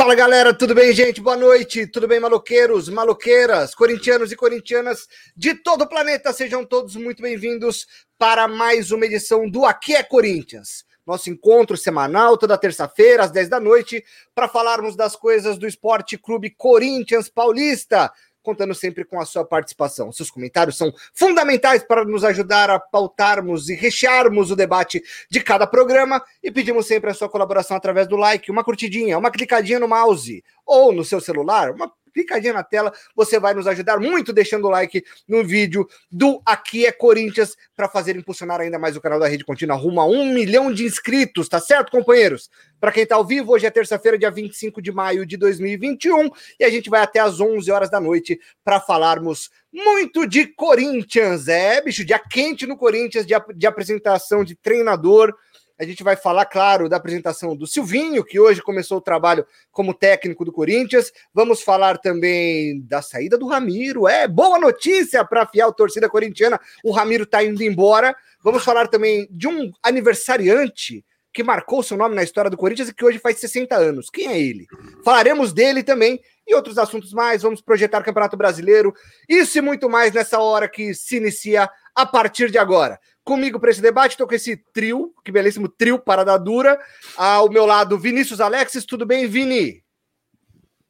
Fala galera, tudo bem, gente? Boa noite, tudo bem, maloqueiros, maloqueiras, corintianos e corintianas de todo o planeta, sejam todos muito bem-vindos para mais uma edição do Aqui é Corinthians. Nosso encontro semanal, toda terça-feira, às 10 da noite, para falarmos das coisas do Esporte Clube Corinthians Paulista contando sempre com a sua participação. Seus comentários são fundamentais para nos ajudar a pautarmos e rechearmos o debate de cada programa e pedimos sempre a sua colaboração através do like, uma curtidinha, uma clicadinha no mouse ou no seu celular, uma clicadinha na tela, você vai nos ajudar muito deixando o like no vídeo do Aqui é Corinthians para fazer impulsionar ainda mais o canal da Rede Contínua rumo a um milhão de inscritos, tá certo, companheiros? Para quem está ao vivo, hoje é terça-feira, dia 25 de maio de 2021 e a gente vai até às 11 horas da noite para falarmos muito de Corinthians. É, bicho, dia quente no Corinthians, de apresentação de treinador. A gente vai falar, claro, da apresentação do Silvinho, que hoje começou o trabalho como técnico do Corinthians. Vamos falar também da saída do Ramiro. É boa notícia para a fiel torcida corintiana. O Ramiro está indo embora. Vamos falar também de um aniversariante que marcou seu nome na história do Corinthians e que hoje faz 60 anos. Quem é ele? Falaremos dele também e outros assuntos mais. Vamos projetar o Campeonato Brasileiro. Isso e muito mais nessa hora que se inicia a partir de agora. Comigo para esse debate, estou com esse trio, que belíssimo trio Parada Dura. Ao meu lado, Vinícius Alexis. Tudo bem, Vini?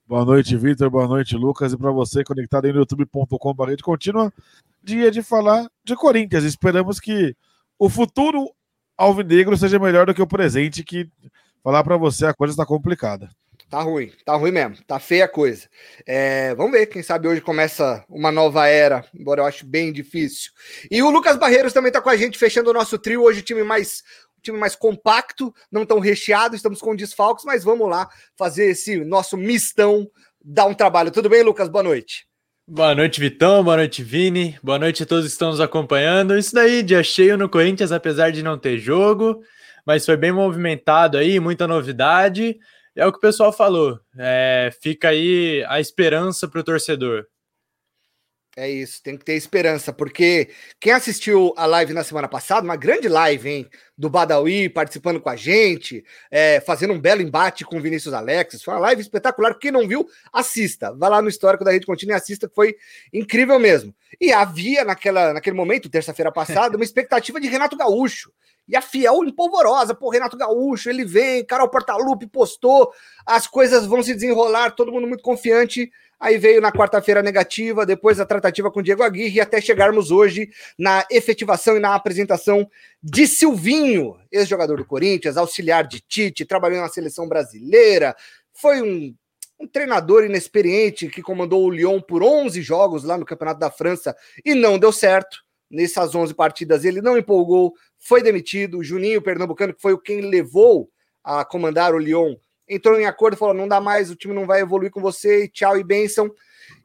Boa noite, Vitor. Boa noite, Lucas. E para você, conectado aí no youtube.com.br rede contínua, dia de falar de Corinthians. Esperamos que o futuro alvinegro seja melhor do que o presente, que falar para você a coisa está complicada. Tá ruim, tá ruim mesmo, tá feia a coisa. É, vamos ver, quem sabe hoje começa uma nova era, embora eu acho bem difícil. E o Lucas Barreiros também tá com a gente, fechando o nosso trio. Hoje o time mais time mais compacto, não tão recheado, estamos com desfalques, mas vamos lá fazer esse nosso mistão, dar um trabalho. Tudo bem, Lucas? Boa noite. Boa noite, Vitão. Boa noite, Vini. Boa noite a todos que estão nos acompanhando. Isso daí, dia cheio no Corinthians, apesar de não ter jogo, mas foi bem movimentado aí, muita novidade. É o que o pessoal falou. É, fica aí a esperança para o torcedor. É isso, tem que ter esperança, porque quem assistiu a live na semana passada, uma grande live, hein, do Badawi participando com a gente, é, fazendo um belo embate com o Vinícius Alexis, foi uma live espetacular. Quem não viu, assista. Vá lá no histórico da Rede Contínua e assista, que foi incrível mesmo. E havia naquela, naquele momento, terça-feira passada, uma expectativa de Renato Gaúcho. E a Fiel empolvorosa, pô, Renato Gaúcho, ele vem, Carol Portalupe postou, as coisas vão se desenrolar, todo mundo muito confiante. Aí veio na quarta-feira negativa, depois a tratativa com Diego Aguirre, até chegarmos hoje na efetivação e na apresentação de Silvinho, ex-jogador do Corinthians, auxiliar de Tite, trabalhou na seleção brasileira, foi um, um treinador inexperiente que comandou o Lyon por 11 jogos lá no Campeonato da França e não deu certo nessas 11 partidas ele não empolgou, foi demitido. O Juninho Pernambucano, que foi quem levou a comandar o Lyon, entrou em acordo falou: não dá mais, o time não vai evoluir com você, tchau e benção.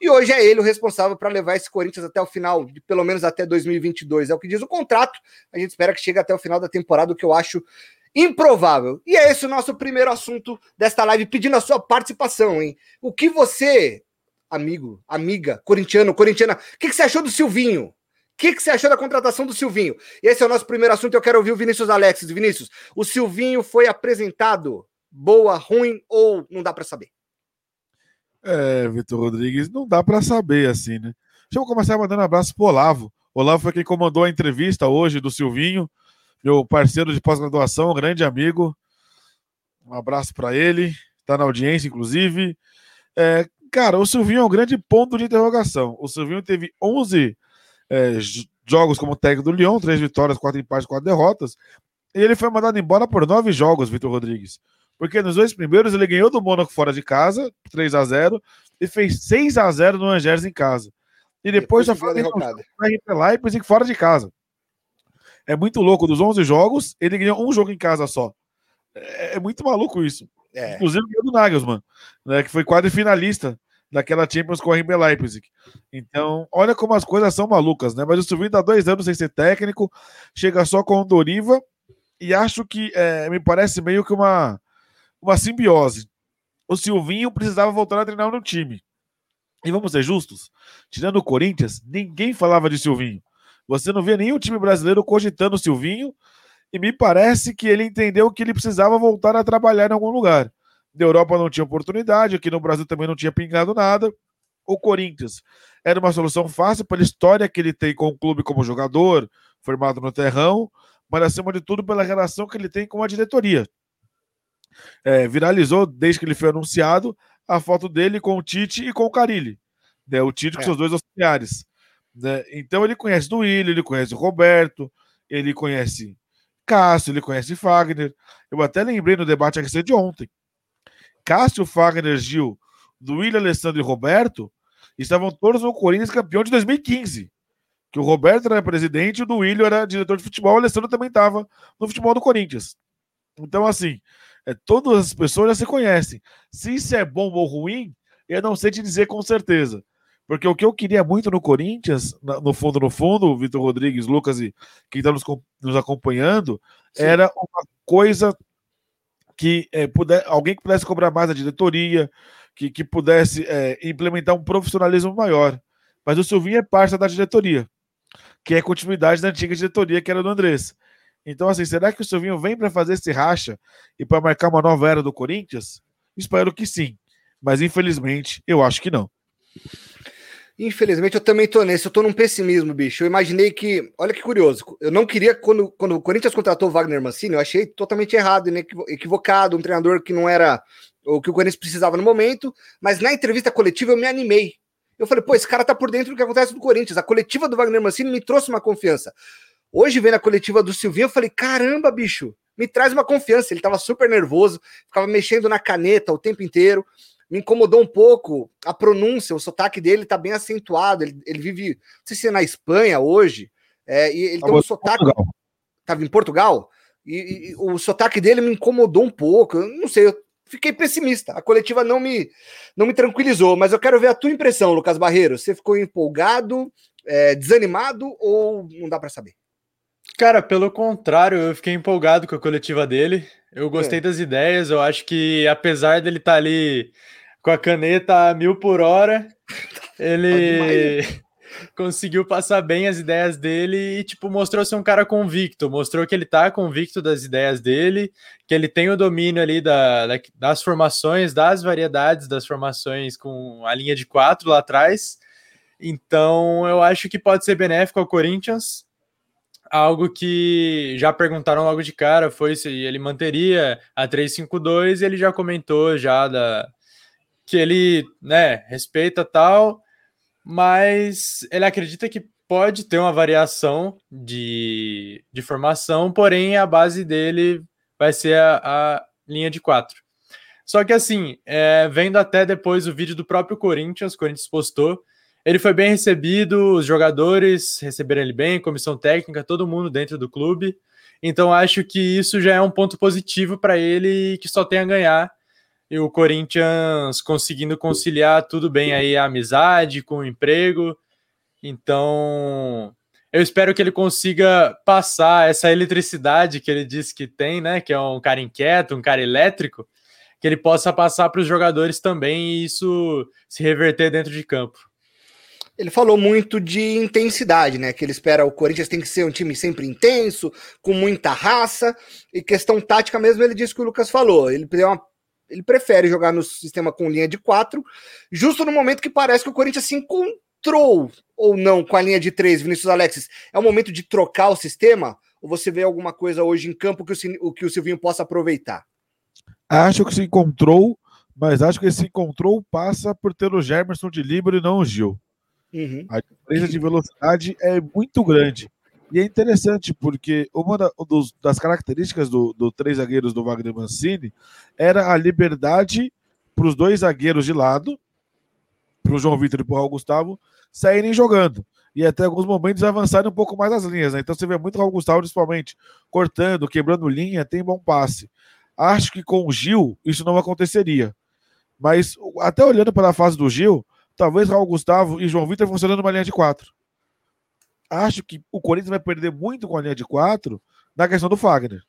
E hoje é ele o responsável para levar esse Corinthians até o final, de pelo menos até 2022. É o que diz o contrato. A gente espera que chegue até o final da temporada, o que eu acho improvável. E é esse o nosso primeiro assunto desta live, pedindo a sua participação, hein? O que você, amigo, amiga, corintiano, corintiana, o que, que você achou do Silvinho? O que, que, você achou da contratação do Silvinho? Esse é o nosso primeiro assunto. Eu quero ouvir o Vinícius Alexis. Vinícius, o Silvinho foi apresentado boa, ruim ou não dá para saber? É, Vitor Rodrigues, não dá para saber assim, né? Deixa eu começar mandando um abraço pro Olavo. O Olavo foi quem comandou a entrevista hoje do Silvinho, meu parceiro de pós-graduação, grande amigo. Um abraço para ele, tá na audiência, inclusive. É, cara, o Silvinho é um grande ponto de interrogação. O Silvinho teve 11 é, jogos como técnico do Lyon, três vitórias, quatro empates, quatro derrotas. E ele foi mandado embora por nove jogos, Vitor Rodrigues. Porque nos dois primeiros ele ganhou do Mônaco fora de casa, 3 a 0 e fez 6 a 0 no Angers em casa. E depois, depois só foi no Leipzig fora de casa. É muito louco. Dos 11 jogos, ele ganhou um jogo em casa só. É, é muito maluco isso. É. Inclusive ganhou do Nagelsmann, né, que foi quadrifinalista daquela Champions com o RB Leipzig. Então, olha como as coisas são malucas, né? Mas o Silvinho tá dois anos sem ser técnico, chega só com o Doriva e acho que é, me parece meio que uma, uma simbiose. O Silvinho precisava voltar a treinar no time. E vamos ser justos, tirando o Corinthians, ninguém falava de Silvinho. Você não vê nenhum time brasileiro cogitando o Silvinho, e me parece que ele entendeu que ele precisava voltar a trabalhar em algum lugar. Na Europa não tinha oportunidade, aqui no Brasil também não tinha pingado nada. O Corinthians era uma solução fácil pela história que ele tem com o clube como jogador, formado no terrão, mas acima de tudo pela relação que ele tem com a diretoria. É, viralizou desde que ele foi anunciado a foto dele com o Tite e com o Carilli. Né? O Tite com é. seus dois auxiliares. Né? Então ele conhece do Willi, ele conhece o Roberto, ele conhece Cássio, ele conhece Fagner. Eu até lembrei no debate aqui de ontem. Cássio, Fagner, Gil, do William, Alessandro e Roberto estavam todos no Corinthians campeão de 2015. Que o Roberto era presidente, o do William era diretor de futebol, o Alessandro também estava no futebol do Corinthians. Então, assim, é, todas as pessoas já se conhecem. Se isso é bom ou ruim, eu não sei te dizer com certeza. Porque o que eu queria muito no Corinthians, no fundo, no fundo, Vitor Rodrigues, Lucas e quem está nos, nos, acompanhando, Sim. era uma coisa que é, puder, alguém que pudesse cobrar mais a diretoria, que, que pudesse é, implementar um profissionalismo maior. Mas o Silvinho é parte da diretoria, que é continuidade da antiga diretoria, que era do Andrés. Então, assim, será que o Silvinho vem para fazer esse racha e para marcar uma nova era do Corinthians? Espero que sim. Mas, infelizmente, eu acho que não. Infelizmente, eu também tô nesse. Eu tô num pessimismo, bicho. Eu imaginei que. Olha que curioso. Eu não queria, quando, quando o Corinthians contratou o Wagner Mancini, eu achei totalmente errado, equivocado, um treinador que não era o que o Corinthians precisava no momento. Mas na entrevista coletiva eu me animei. Eu falei, pô, esse cara tá por dentro do que acontece no Corinthians. A coletiva do Wagner Mancini me trouxe uma confiança. Hoje, vendo a coletiva do Silvinho, eu falei, caramba, bicho, me traz uma confiança. Ele tava super nervoso, ficava mexendo na caneta o tempo inteiro me incomodou um pouco a pronúncia, o sotaque dele tá bem acentuado. Ele, ele vive, não sei se é na Espanha hoje, é, e ele tem um sotaque. Portugal. Tava em Portugal? E, e, o sotaque dele me incomodou um pouco. Eu não sei, eu fiquei pessimista. A coletiva não me, não me tranquilizou, mas eu quero ver a tua impressão, Lucas Barreiro. Você ficou empolgado, é, desanimado ou não dá para saber? Cara, pelo contrário, eu fiquei empolgado com a coletiva dele. Eu gostei é. das ideias. Eu acho que, apesar dele estar tá ali com a caneta a mil por hora, ele conseguiu passar bem as ideias dele e, tipo, mostrou ser um cara convicto. Mostrou que ele tá convicto das ideias dele, que ele tem o domínio ali da, da das formações, das variedades das formações com a linha de quatro lá atrás. Então, eu acho que pode ser benéfico ao Corinthians algo que já perguntaram logo de cara foi se ele manteria a 352 e ele já comentou já da que ele, né, respeita tal, mas ele acredita que pode ter uma variação de, de formação, porém a base dele vai ser a, a linha de quatro. Só que assim, é, vendo até depois o vídeo do próprio Corinthians, o Corinthians postou, ele foi bem recebido, os jogadores receberam ele bem, comissão técnica, todo mundo dentro do clube. Então acho que isso já é um ponto positivo para ele que só tem a ganhar. E o Corinthians conseguindo conciliar tudo bem aí a amizade com o emprego. Então, eu espero que ele consiga passar essa eletricidade que ele disse que tem, né? Que é um cara inquieto, um cara elétrico, que ele possa passar para os jogadores também e isso se reverter dentro de campo. Ele falou muito de intensidade, né? Que ele espera o Corinthians tem que ser um time sempre intenso, com muita raça. E questão tática mesmo, ele disse que o Lucas falou. Ele, uma, ele prefere jogar no sistema com linha de quatro, justo no momento que parece que o Corinthians se encontrou ou não com a linha de três, Vinícius Alexis. É o momento de trocar o sistema? Ou você vê alguma coisa hoje em campo que o, que o Silvinho possa aproveitar? Acho que se encontrou, mas acho que esse encontrou passa por ter o Germerson de livre e não o Gil. Uhum. A diferença de velocidade é muito grande. E é interessante porque uma das características do, do três zagueiros do Wagner Mancini era a liberdade para os dois zagueiros de lado, para o João Vitor e para o Raul Gustavo, saírem jogando. E até alguns momentos avançarem um pouco mais as linhas. Né? Então você vê muito o Raul Gustavo, principalmente, cortando, quebrando linha, tem bom passe. Acho que com o Gil isso não aconteceria. Mas até olhando pela fase do Gil, talvez Raul Gustavo e João Vitor funcionando numa linha de quatro. Acho que o Corinthians vai perder muito com a linha de quatro na questão do Fagner.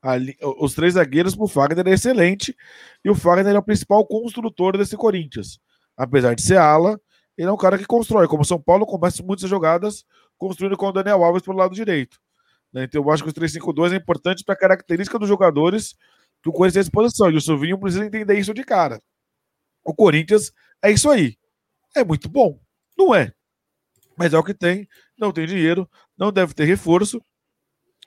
Ali, os três zagueiros para o Fagner é excelente e o Fagner é o principal construtor desse Corinthians. Apesar de ser ala, ele é um cara que constrói. Como São Paulo começa muitas jogadas construindo com o Daniel Alves pelo lado direito. Né? Então eu acho que os 3-5-2 é importante para a característica dos jogadores que o Corinthians tem disposição. E o Silvinho precisa entender isso de cara. O Corinthians é isso aí. É muito bom. Não é. Mas é o que tem. Não tem dinheiro. Não deve ter reforço.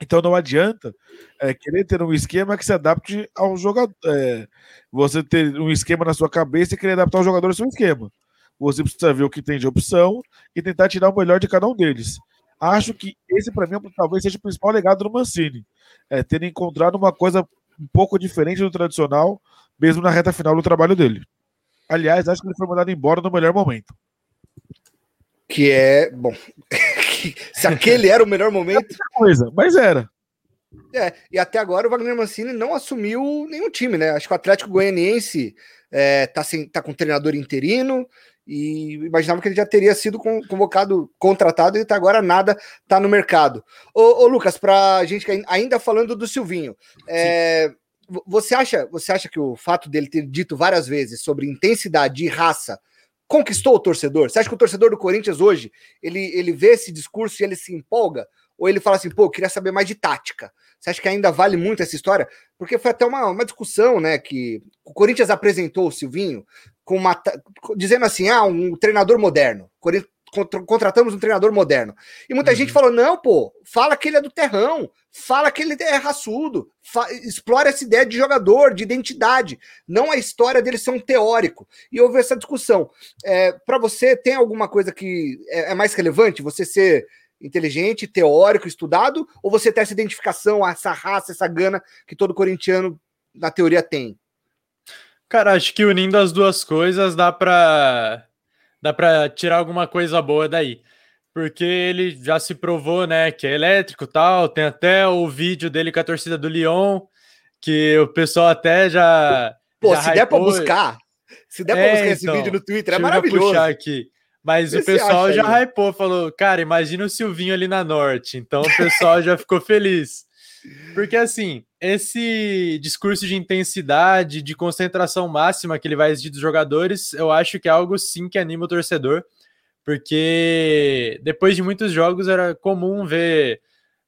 Então não adianta é, querer ter um esquema que se adapte ao jogador. É, você ter um esquema na sua cabeça e querer adaptar o jogador ao seu esquema. Você precisa ver o que tem de opção e tentar tirar o melhor de cada um deles. Acho que esse, para mim, talvez seja o principal legado do Mancini. É, ter encontrado uma coisa um pouco diferente do tradicional, mesmo na reta final do trabalho dele. Aliás, acho que ele foi mandado embora no melhor momento. Que é, bom, se aquele era o melhor momento. Coisa, mas era. É, e até agora o Wagner Mancini não assumiu nenhum time, né? Acho que o Atlético Goianiense é, tá, sem, tá com treinador interino e imaginava que ele já teria sido convocado, contratado e até agora nada tá no mercado. Ô, ô Lucas, pra gente ainda falando do Silvinho, é, você acha, você acha que o fato dele ter dito várias vezes sobre intensidade e raça conquistou o torcedor? Você acha que o torcedor do Corinthians hoje, ele, ele vê esse discurso e ele se empolga? Ou ele fala assim, pô, eu queria saber mais de tática? Você acha que ainda vale muito essa história? Porque foi até uma, uma discussão, né, que o Corinthians apresentou o Silvinho com uma, dizendo assim, ah, um treinador moderno. Contratamos um treinador moderno. E muita uhum. gente falou: não, pô, fala que ele é do terrão, fala que ele é raçudo, explora essa ideia de jogador, de identidade, não a história dele ser um teórico. E houve essa discussão. É, Para você, tem alguma coisa que é, é, mais relevante? Você ser inteligente, teórico, estudado, ou você ter essa identificação, essa raça, essa gana que todo corintiano, na teoria, tem? Cara, acho que unindo as duas coisas dá para dá para tirar alguma coisa boa daí. Porque ele já se provou, né, que é elétrico tal. Tem até o vídeo dele com a torcida do Lyon, que o pessoal até já. Pô, já se hypou. der para buscar, se der é, para buscar esse então, vídeo no Twitter, é maravilhoso. puxar aqui. Mas o pessoal já aí? hypou, falou, cara, imagina o Silvinho ali na Norte. Então o pessoal já ficou feliz. Porque assim, esse discurso de intensidade, de concentração máxima que ele vai exigir dos jogadores, eu acho que é algo sim que anima o torcedor, porque depois de muitos jogos era comum ver,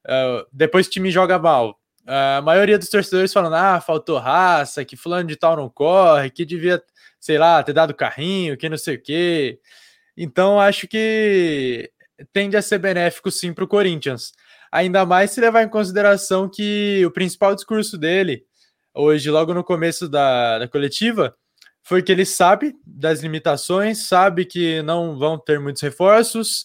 uh, depois o time joga mal, a maioria dos torcedores falando, ah, faltou raça, que fulano de tal não corre, que devia, sei lá, ter dado carrinho, que não sei o quê. Então acho que tende a ser benéfico sim para o Corinthians. Ainda mais se levar em consideração que o principal discurso dele, hoje, logo no começo da, da coletiva, foi que ele sabe das limitações, sabe que não vão ter muitos reforços,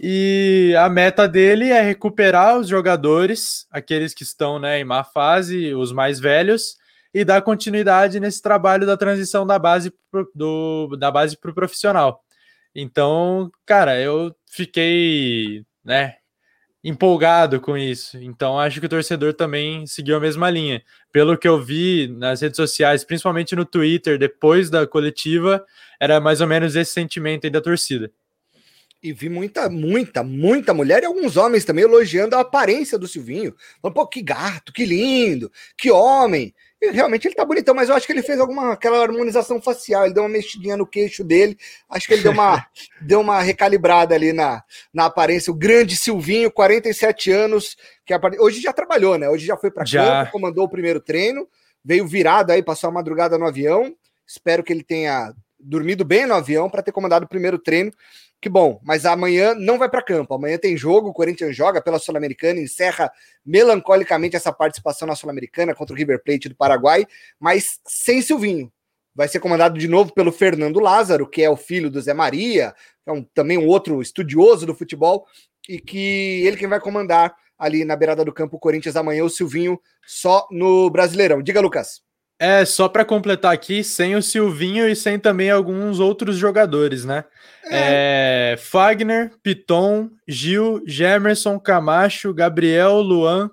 e a meta dele é recuperar os jogadores, aqueles que estão né, em má fase, os mais velhos, e dar continuidade nesse trabalho da transição da base pro, do, da base para o profissional. Então, cara, eu fiquei né, empolgado com isso. Então acho que o torcedor também seguiu a mesma linha. Pelo que eu vi nas redes sociais, principalmente no Twitter, depois da coletiva, era mais ou menos esse sentimento aí da torcida. E vi muita, muita, muita mulher e alguns homens também elogiando a aparência do Silvinho. Falando, pô, que gato, que lindo, que homem. E realmente ele tá bonitão, mas eu acho que ele fez alguma aquela harmonização facial, ele deu uma mexidinha no queixo dele, acho que ele deu uma, deu uma recalibrada ali na, na aparência. O grande Silvinho, 47 anos, que hoje já trabalhou, né? Hoje já foi para campo, comandou o primeiro treino, veio virado aí, passou a madrugada no avião. Espero que ele tenha dormido bem no avião para ter comandado o primeiro treino que bom, mas amanhã não vai para campo. Amanhã tem jogo, o Corinthians joga pela Sul-Americana, encerra melancolicamente essa participação na Sul-Americana contra o River Plate do Paraguai, mas sem Silvinho. Vai ser comandado de novo pelo Fernando Lázaro, que é o filho do Zé Maria, é um, também um outro estudioso do futebol, e que ele quem vai comandar ali na beirada do campo o Corinthians amanhã, o Silvinho, só no Brasileirão. Diga, Lucas. É, só para completar aqui, sem o Silvinho e sem também alguns outros jogadores, né? É. É, Fagner, Piton, Gil, Gemerson, Camacho, Gabriel, Luan,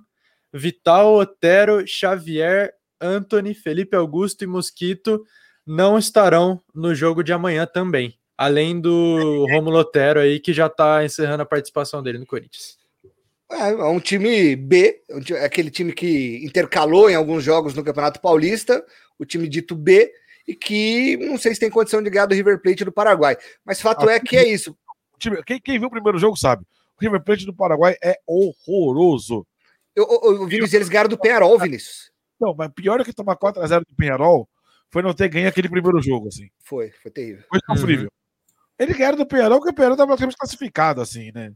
Vital, Otero, Xavier, Anthony, Felipe Augusto e Mosquito não estarão no jogo de amanhã também. Além do Romulo Otero aí, que já está encerrando a participação dele no Corinthians. É, é um time B, é aquele time que intercalou em alguns jogos no Campeonato Paulista, o time dito B, e que não sei se tem condição de ganhar do River Plate do Paraguai. Mas fato é que é isso. Quem, quem viu o primeiro jogo sabe. O River Plate do Paraguai é horroroso. Eu, eu, eu Vinícius, eles ganharam do Penarol, Vinícius. Não, mas pior do que tomar 4x0 do Penharol foi não ter ganho aquele primeiro jogo, assim. Foi, foi terrível. Foi sofrível. Uhum. Ele ganharam do Penharol, porque o Penharol estava praticamente classificado, assim, né?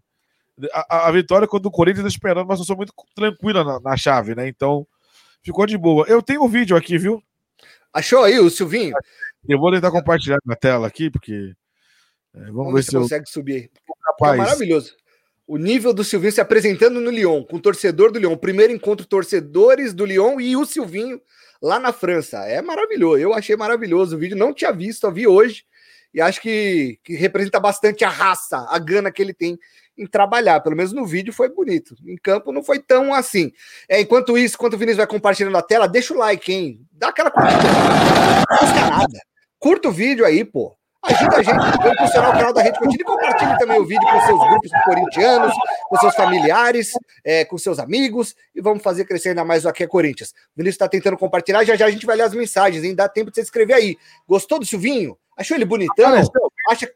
A, a, vitória contra o Corinthians esperando uma situação muito tranquila na, na, chave, né? Então, ficou de boa. Eu tenho um vídeo aqui, viu? Achou aí o Silvinho? Eu vou tentar compartilhar na tela aqui, porque. É, vamos, vamos, ver se, se eu... consegue subir. Rapaz. É maravilhoso. O nível do Silvinho se apresentando no Lyon, com o torcedor do Lyon. Primeiro encontro torcedores do Lyon e o Silvinho lá na França. É maravilhoso. Eu achei maravilhoso o vídeo. Não tinha visto, vi hoje. E acho que, que representa bastante a raça, a gana que ele tem em trabalhar. Pelo menos no vídeo foi bonito. Em campo não foi tão assim. É, enquanto isso, enquanto o Vinícius vai compartilhando a tela, deixa o like, hein? Dá aquela curtida. Não custa nada. Curta o vídeo aí, pô. Ajuda a gente a impulsionar o canal da Rede Contínua e compartilhe também o vídeo com seus grupos corintianos, com seus familiares, é, com seus amigos e vamos fazer crescer ainda mais o Aqui é Corinthians. O Vinícius está tentando compartilhar, já já a gente vai ler as mensagens, hein? Dá tempo de você escrever aí. Gostou do Silvinho? Achou ele bonitão? Acha,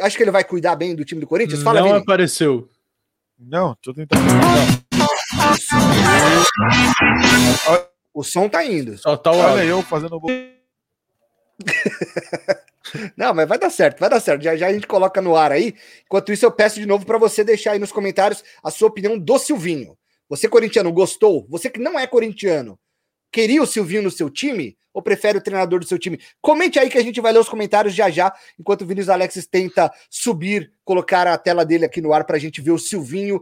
acha que ele vai cuidar bem do time do Corinthians? Fala, Não Vini. apareceu. Não, tô tentando. O som tá indo. Só tá o Olha eu fazendo. Não, mas vai dar certo, vai dar certo. Já, já a gente coloca no ar aí. Enquanto isso, eu peço de novo para você deixar aí nos comentários a sua opinião do Silvinho. Você, corintiano, gostou? Você que não é corintiano, queria o Silvinho no seu time? Ou prefere o treinador do seu time? Comente aí que a gente vai ler os comentários já já, enquanto o Vinícius Alexis tenta subir, colocar a tela dele aqui no ar para a gente ver o Silvinho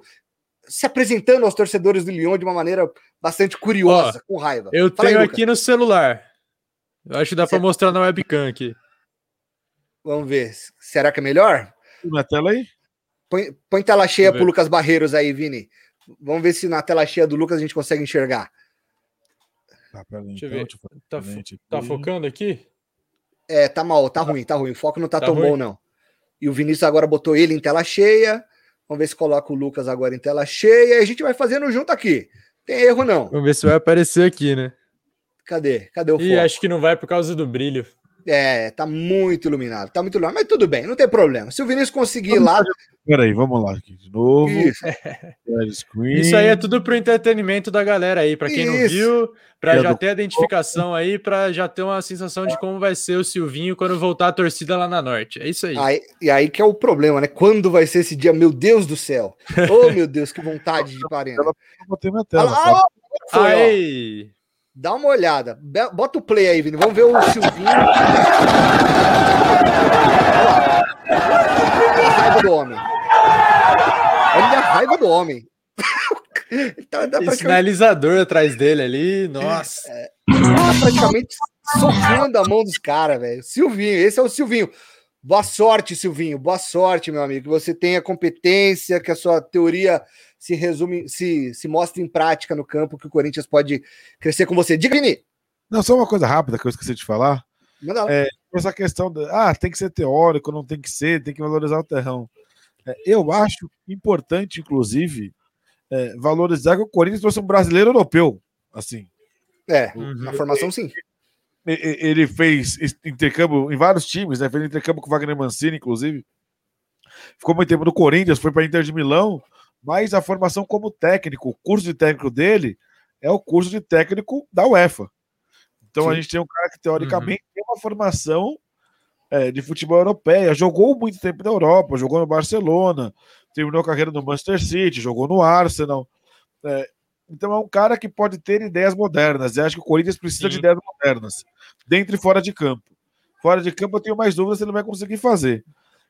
se apresentando aos torcedores do Lyon de uma maneira bastante curiosa, Ó, com raiva. Eu Fala tenho aí, aqui no celular. Eu acho que dá para mostrar na webcam aqui. Vamos ver. Será que é melhor? Na tela aí? Põe, põe tela cheia pro Lucas Barreiros aí, Vini. Vamos ver se na tela cheia do Lucas a gente consegue enxergar. Tá, Deixa eu então, ver. Tá, tá, focando aqui? É, tá mal, tá ruim, tá ruim. O foco não tá, tá tão ruim. bom, não. E o Vinícius agora botou ele em tela cheia. Vamos ver se coloca o Lucas agora em tela cheia. E a gente vai fazendo junto aqui. Tem erro, não. Vamos ver se vai aparecer aqui, né? Cadê? Cadê o foco? Ih, acho que não vai por causa do brilho. É, tá muito iluminado, tá muito iluminado, mas tudo bem, não tem problema. Se o Vinícius conseguir vamos lá. Peraí, vamos lá aqui de novo. Isso. Isso aí é tudo pro entretenimento da galera aí, para quem Isso. não viu, para já ter a identificação aí, para já ter uma sensação de como vai ser o Silvinho quando voltar a torcida lá na Norte. É isso aí. aí. E aí que é o problema, né? Quando vai ser esse dia? Meu Deus do céu! Oh, meu Deus, que vontade de. Eu botei minha tela. Ah, foi, aí. Dá uma olhada. Bota o play aí, Vini. Vamos ver o Silvinho. Olha a raiva do homem. Olha a raiva do homem. tá, tá Sinalizador atrás dele ali. Nossa. É, tá praticamente socando a mão dos caras, velho. Silvinho, esse é o Silvinho. Boa sorte, Silvinho. Boa sorte, meu amigo. Que você tenha competência, que a sua teoria se resume, se, se mostre em prática no campo, que o Corinthians pode crescer com você. Diga, Vini! Não, só uma coisa rápida que eu esqueci de falar. É, essa questão de, ah, tem que ser teórico, não tem que ser, tem que valorizar o terrão. É, eu acho importante, inclusive, é, valorizar que o Corinthians trouxe um brasileiro europeu, assim. É, uhum. na formação sim. Ele fez intercâmbio em vários times, né? Fez intercâmbio com o Wagner Mancini, inclusive. Ficou muito tempo no Corinthians, foi para Inter de Milão mas a formação como técnico, o curso de técnico dele é o curso de técnico da UEFA. Então Sim. a gente tem um cara que teoricamente uhum. tem uma formação é, de futebol europeia, jogou muito tempo na Europa, jogou no Barcelona, terminou a carreira no Manchester City, jogou no Arsenal. É, então é um cara que pode ter ideias modernas. Eu acho que o Corinthians precisa Sim. de ideias modernas, dentro e fora de campo. Fora de campo eu tenho mais dúvidas se ele vai conseguir fazer.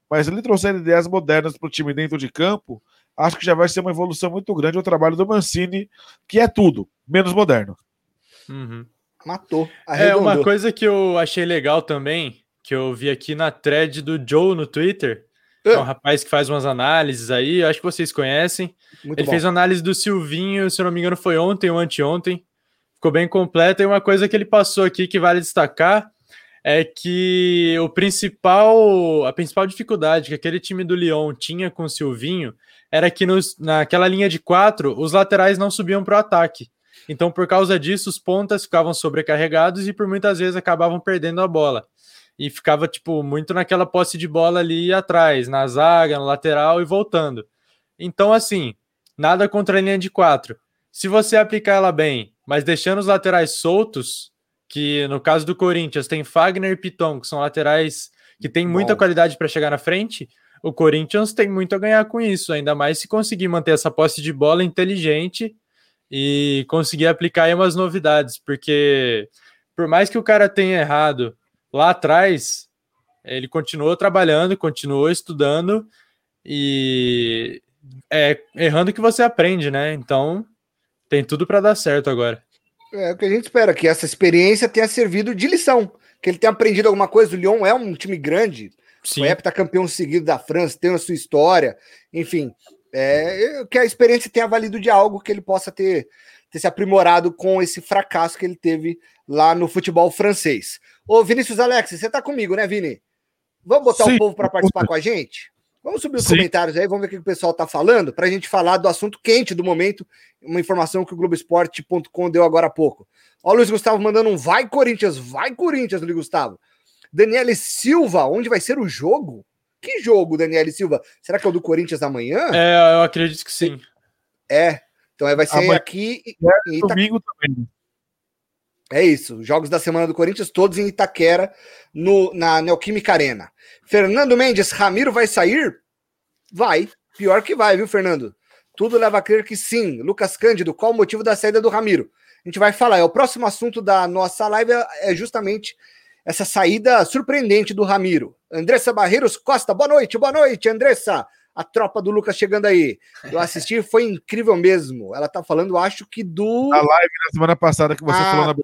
Mas se ele trouxer ideias modernas para o time dentro de campo, acho que já vai ser uma evolução muito grande o trabalho do Mancini, que é tudo, menos moderno. Uhum. Matou. Arredondou. É uma coisa que eu achei legal também, que eu vi aqui na thread do Joe no Twitter. É um rapaz que faz umas análises aí, acho que vocês conhecem. Muito Ele bom. fez uma análise do Silvinho, se eu não me engano, foi ontem ou anteontem. Ficou bem completa. E uma coisa que ele passou aqui que vale destacar é que o principal, a principal dificuldade que aquele time do Lyon tinha com o Silvinho era que nos, naquela linha de quatro, os laterais não subiam para o ataque. Então, por causa disso, os pontas ficavam sobrecarregados e por muitas vezes acabavam perdendo a bola. E ficava, tipo, muito naquela posse de bola ali atrás, na zaga, no lateral e voltando. Então, assim, nada contra a linha de quatro. se você aplicar ela bem, mas deixando os laterais soltos, que no caso do Corinthians tem Fagner e Piton, que são laterais que têm muita Bom. qualidade para chegar na frente, o Corinthians tem muito a ganhar com isso, ainda mais se conseguir manter essa posse de bola inteligente e conseguir aplicar aí umas novidades, porque por mais que o cara tenha errado lá atrás, ele continuou trabalhando, continuou estudando e é errando que você aprende, né? Então tem tudo para dar certo agora. É o que a gente espera, que essa experiência tenha servido de lição, que ele tenha aprendido alguma coisa. O Lyon é um time grande, Sim. foi heptacampeão seguido da França, tem a sua história, enfim. É, que a experiência tenha valido de algo que ele possa ter, ter se aprimorado com esse fracasso que ele teve lá no futebol francês. Ô, Vinícius Alex, você tá comigo, né, Vini? Vamos botar Sim. o povo para participar com a gente? Vamos subir os Sim. comentários aí, vamos ver o que o pessoal tá falando, para a gente falar do assunto quente do momento, uma informação que o Globoesporte.com deu agora há pouco. Ó, o Luiz Gustavo mandando um vai Corinthians, vai Corinthians, Luiz Gustavo. Daniele Silva, onde vai ser o jogo? Que jogo, Daniele Silva? Será que é o do Corinthians amanhã? É, eu acredito que sim. É, então vai ser amanhã, aqui é, em domingo também. É isso, jogos da semana do Corinthians, todos em Itaquera, no, na Neoquímica Arena. Fernando Mendes, Ramiro vai sair? Vai, pior que vai, viu, Fernando? Tudo leva a crer que sim. Lucas Cândido, qual o motivo da saída do Ramiro? A gente vai falar, é o próximo assunto da nossa live é justamente essa saída surpreendente do Ramiro. Andressa Barreiros Costa, boa noite, boa noite, Andressa. A tropa do Lucas chegando aí. Eu assisti, foi incrível mesmo. Ela tá falando, acho que do. A live da semana passada que você ah, falou na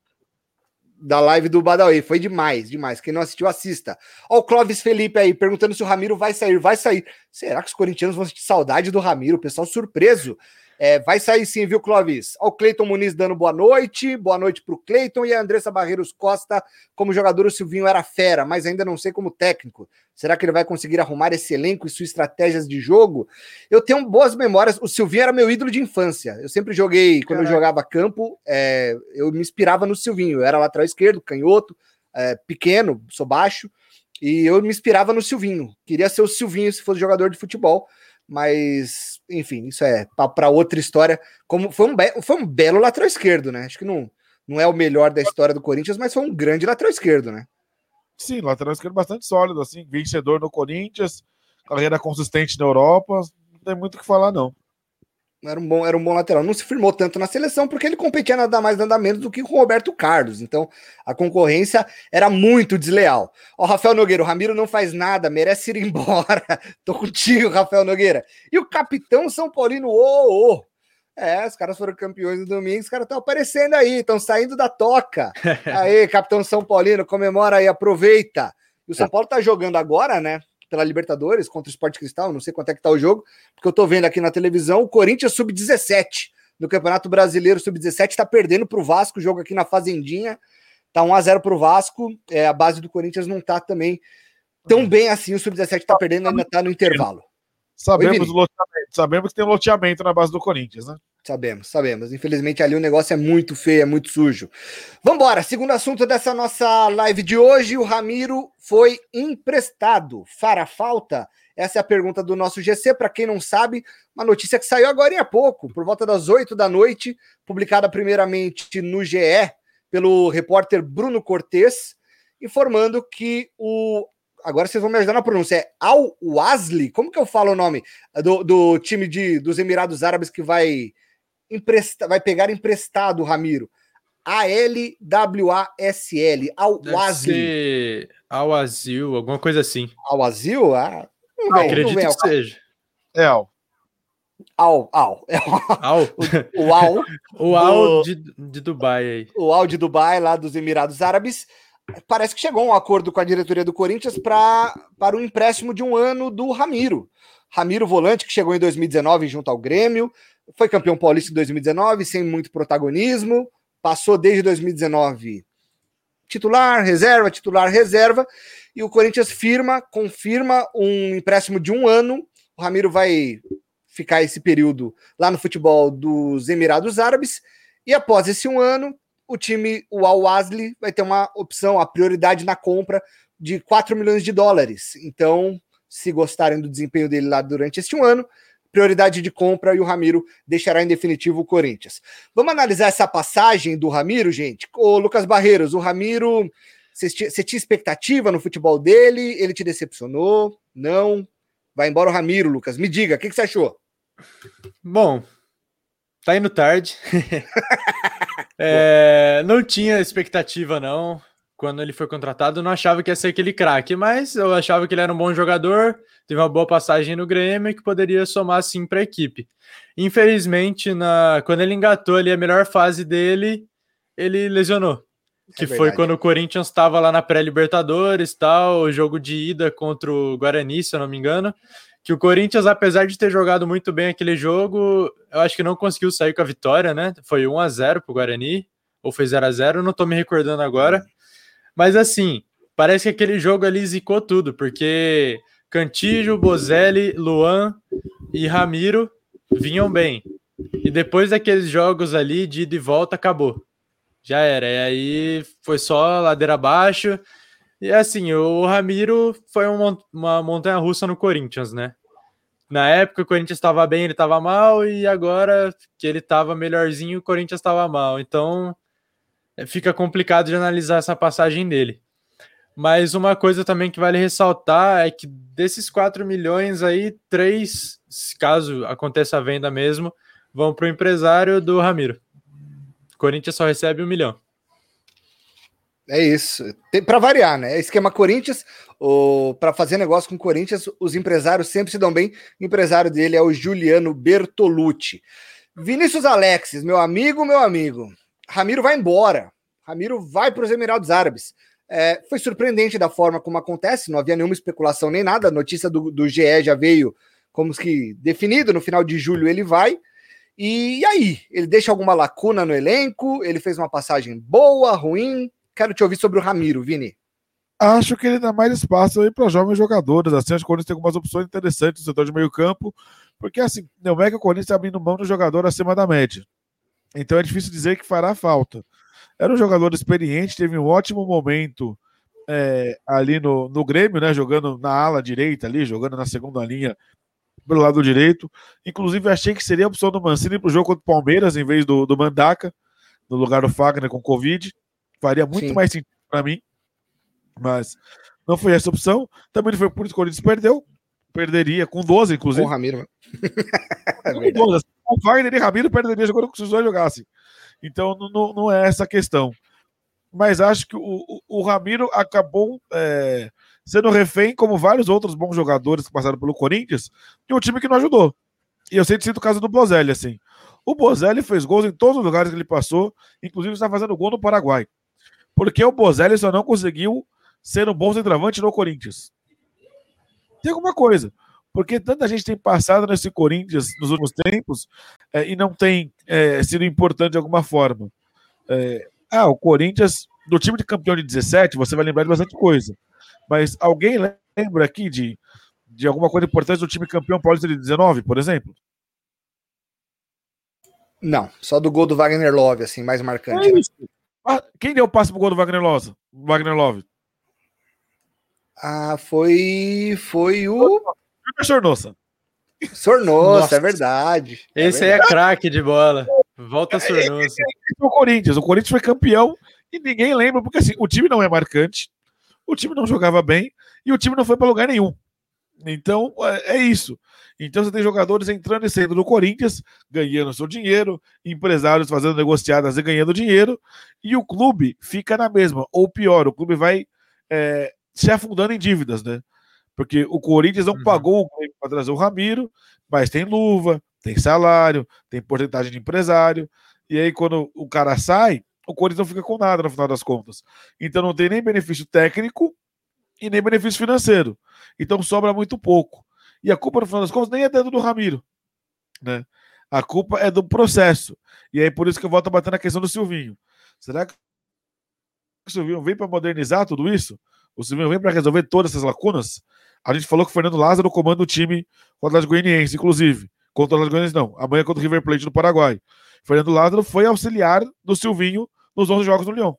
da live do Badawi. Foi demais, demais. Quem não assistiu, assista. Ó, o Clóvis Felipe aí perguntando se o Ramiro vai sair. Vai sair. Será que os corintianos vão sentir saudade do Ramiro? O pessoal surpreso. É, vai sair sim, viu, Clóvis? Ó, o Cleiton Muniz dando boa noite. Boa noite pro Cleiton e a Andressa Barreiros Costa. Como jogador, o Silvinho era fera, mas ainda não sei como técnico. Será que ele vai conseguir arrumar esse elenco e suas estratégias de jogo? Eu tenho boas memórias. O Silvinho era meu ídolo de infância. Eu sempre joguei, quando Caraca. eu jogava campo, é, eu me inspirava no Silvinho. Eu era lateral esquerdo, canhoto, é, pequeno, sou baixo. E eu me inspirava no Silvinho. Queria ser o Silvinho se fosse jogador de futebol mas enfim, isso é para outra história. Como foi um, foi um belo lateral esquerdo, né? Acho que não, não é o melhor da história do Corinthians, mas foi um grande lateral esquerdo, né? Sim, lateral esquerdo bastante sólido, assim, vencedor no Corinthians, carreira consistente na Europa, não tem muito o que falar, não. Era um, bom, era um bom lateral. Não se firmou tanto na seleção porque ele competia nada mais, nada menos do que com o Roberto Carlos. Então a concorrência era muito desleal. Ó, Rafael Nogueira, o Ramiro não faz nada, merece ir embora. Tô contigo, Rafael Nogueira. E o capitão São Paulino, ô, ô. É, os caras foram campeões no domingo, os caras estão aparecendo aí, estão saindo da toca. Aí, capitão São Paulino, comemora aí, aproveita. E o São Paulo tá jogando agora, né? Pela Libertadores contra o Sport Cristal, não sei quanto é que tá o jogo, porque eu tô vendo aqui na televisão o Corinthians sub-17 no Campeonato Brasileiro sub-17 tá perdendo pro Vasco, jogo aqui na Fazendinha, tá 1 a 0 pro Vasco, é, a base do Corinthians não tá também tão uhum. bem assim, o sub-17 tá perdendo, ainda tá no intervalo. Sabemos, Oi, sabemos que tem um loteamento na base do Corinthians, né? Sabemos, sabemos. Infelizmente ali o negócio é muito feio, é muito sujo. Vambora, segundo assunto dessa nossa live de hoje, o Ramiro foi emprestado. Fará falta? Essa é a pergunta do nosso GC. Para quem não sabe, uma notícia que saiu agora há pouco, por volta das 8 da noite, publicada primeiramente no GE pelo repórter Bruno Cortes, informando que o. Agora vocês vão me ajudar na pronúncia. É Al Wasli? Como que eu falo o nome? Do, do time de, dos Emirados Árabes que vai empresta, vai pegar emprestado o Ramiro. A-L-W-A-S-L. Al-Wazil. Al-Azil, alguma coisa assim. Al-Azil? Ah, não, não acredito que seja. É Al. Al, Al. Al. O, o Al. o Al de, de Dubai aí. O Al de Dubai, lá dos Emirados Árabes. Parece que chegou um acordo com a diretoria do Corinthians pra, para o empréstimo de um ano do Ramiro. Ramiro Volante, que chegou em 2019 junto ao Grêmio, foi campeão paulista em 2019, sem muito protagonismo. Passou desde 2019 titular, reserva, titular, reserva. E o Corinthians firma, confirma um empréstimo de um ano. O Ramiro vai ficar esse período lá no futebol dos Emirados Árabes. E após esse um ano, o time, o Al Wasli, vai ter uma opção, a prioridade na compra de 4 milhões de dólares. Então, se gostarem do desempenho dele lá durante este um ano, prioridade de compra e o Ramiro deixará em definitivo o Corinthians. Vamos analisar essa passagem do Ramiro, gente? Ô, Lucas Barreiros, o Ramiro, você tinha expectativa no futebol dele? Ele te decepcionou? Não? Vai embora o Ramiro, Lucas. Me diga, o que, você achou? Bom, tá indo tarde. é, não tinha expectativa, não quando ele foi contratado, não achava que ia ser aquele craque, mas eu achava que ele era um bom jogador, teve uma boa passagem no Grêmio e que poderia somar sim para a equipe. Infelizmente, na, quando ele engatou ali a melhor fase dele, ele lesionou. É que é foi quando o Corinthians estava lá na pré-Libertadores, tal, o jogo de ida contra o Guarani, se eu não me engano. Que o Corinthians, apesar de ter jogado muito bem aquele jogo, eu acho que não conseguiu sair com a vitória, né? Foi 1 a 0 para o Guarani, ou foi 0 a 0 não estou me recordando agora. Mas assim, parece que aquele jogo ali zicou tudo, porque Cantijo, Bozelli, Luan e Ramiro vinham bem. E depois daqueles jogos ali de ida e volta, acabou. Já era. E aí foi só ladeira abaixo. E assim, o Ramiro foi uma montanha russa no Corinthians, né? Na época o Corinthians estava bem, ele estava mal, e agora que ele estava melhorzinho, o Corinthians estava mal. Então fica complicado de analisar essa passagem dele. Mas uma coisa também que vale ressaltar é que desses 4 milhões aí, três, caso aconteça a venda mesmo, vão para o empresário do Ramiro. O Corinthians só recebe um milhão. É isso. Para variar, né? Esquema Corinthians, para fazer negócio com o Corinthians, os empresários sempre se dão bem. O empresário dele é o Juliano Bertolucci. Vinícius Alexis, meu amigo, meu amigo. Ramiro vai embora. Ramiro vai para os Emirados Árabes. É, foi surpreendente da forma como acontece, não havia nenhuma especulação nem nada. A notícia do, do GE já veio como que definido, no final de julho ele vai. E, e aí? Ele deixa alguma lacuna no elenco? Ele fez uma passagem boa, ruim? Quero te ouvir sobre o Ramiro, Vini. Acho que ele dá mais espaço aí para jovens jogadores. Assim, acho que o Corinthians tem algumas opções interessantes no setor de meio campo, porque assim, não é que o Corinthians está abrindo mão do jogador acima da média. Então é difícil dizer que fará falta. Era um jogador experiente, teve um ótimo momento é, ali no, no Grêmio, né? Jogando na ala direita ali, jogando na segunda linha pelo lado direito. Inclusive, achei que seria a opção do Mancini para o jogo contra o Palmeiras, em vez do, do Mandaca, no lugar do Fagner com Covid. Faria muito Sim. mais sentido para mim. Mas não foi essa opção. Também não foi por isso que o Corinthians perdeu. Perderia com 12, inclusive. Com o Ramiro. é com 12 o Wagner e Ramiro perderia jogando com os dois jogassem. Então não, não é essa a questão. Mas acho que o, o, o Ramiro acabou é, sendo refém, como vários outros bons jogadores que passaram pelo Corinthians, de um time que não ajudou. E eu sempre sinto o caso do Bozelli, assim. O Bozelli fez gols em todos os lugares que ele passou, inclusive está fazendo gol no Paraguai. Porque o Bozelli só não conseguiu ser um bom centroavante no Corinthians. Tem alguma coisa porque tanta gente tem passado nesse Corinthians nos últimos tempos é, e não tem é, sido importante de alguma forma. É, ah, o Corinthians, do time de campeão de 17, você vai lembrar de bastante coisa. Mas alguém lembra aqui de, de alguma coisa importante do time campeão paulista de 19, por exemplo? Não, só do gol do Wagner Love, assim, mais marcante. Né? Ah, quem deu o passe pro gol do Wagner Love? Wagner Love? Ah, foi, foi o. Sornosa. Sornosa, é verdade. É Esse verdade. aí é craque de bola. Volta Sornosa. o Corinthians. O Corinthians foi campeão e ninguém lembra, porque assim, o time não é marcante, o time não jogava bem e o time não foi para lugar nenhum. Então, é, é isso. Então, você tem jogadores entrando e saindo do Corinthians, ganhando seu dinheiro, empresários fazendo negociadas e ganhando dinheiro, e o clube fica na mesma. Ou pior, o clube vai é, se afundando em dívidas, né? Porque o Corinthians não uhum. pagou o Grêmio para trazer o Ramiro, mas tem luva, tem salário, tem porcentagem de empresário. E aí, quando o cara sai, o Corinthians não fica com nada no final das contas. Então não tem nem benefício técnico e nem benefício financeiro. Então sobra muito pouco. E a culpa, no final das contas, nem é dentro do Ramiro. Né? A culpa é do processo. E aí, por isso que eu volto a bater na questão do Silvinho. Será que o Silvinho vem para modernizar tudo isso? O Silvinho vem para resolver todas essas lacunas? A gente falou que o Fernando Lázaro comanda o time contra o Atlético Goianiense, inclusive. Contra o Atlético Goianiense, não. Amanhã contra o River Plate do Paraguai. Fernando Lázaro foi auxiliar do Silvinho nos 11 jogos do Leão.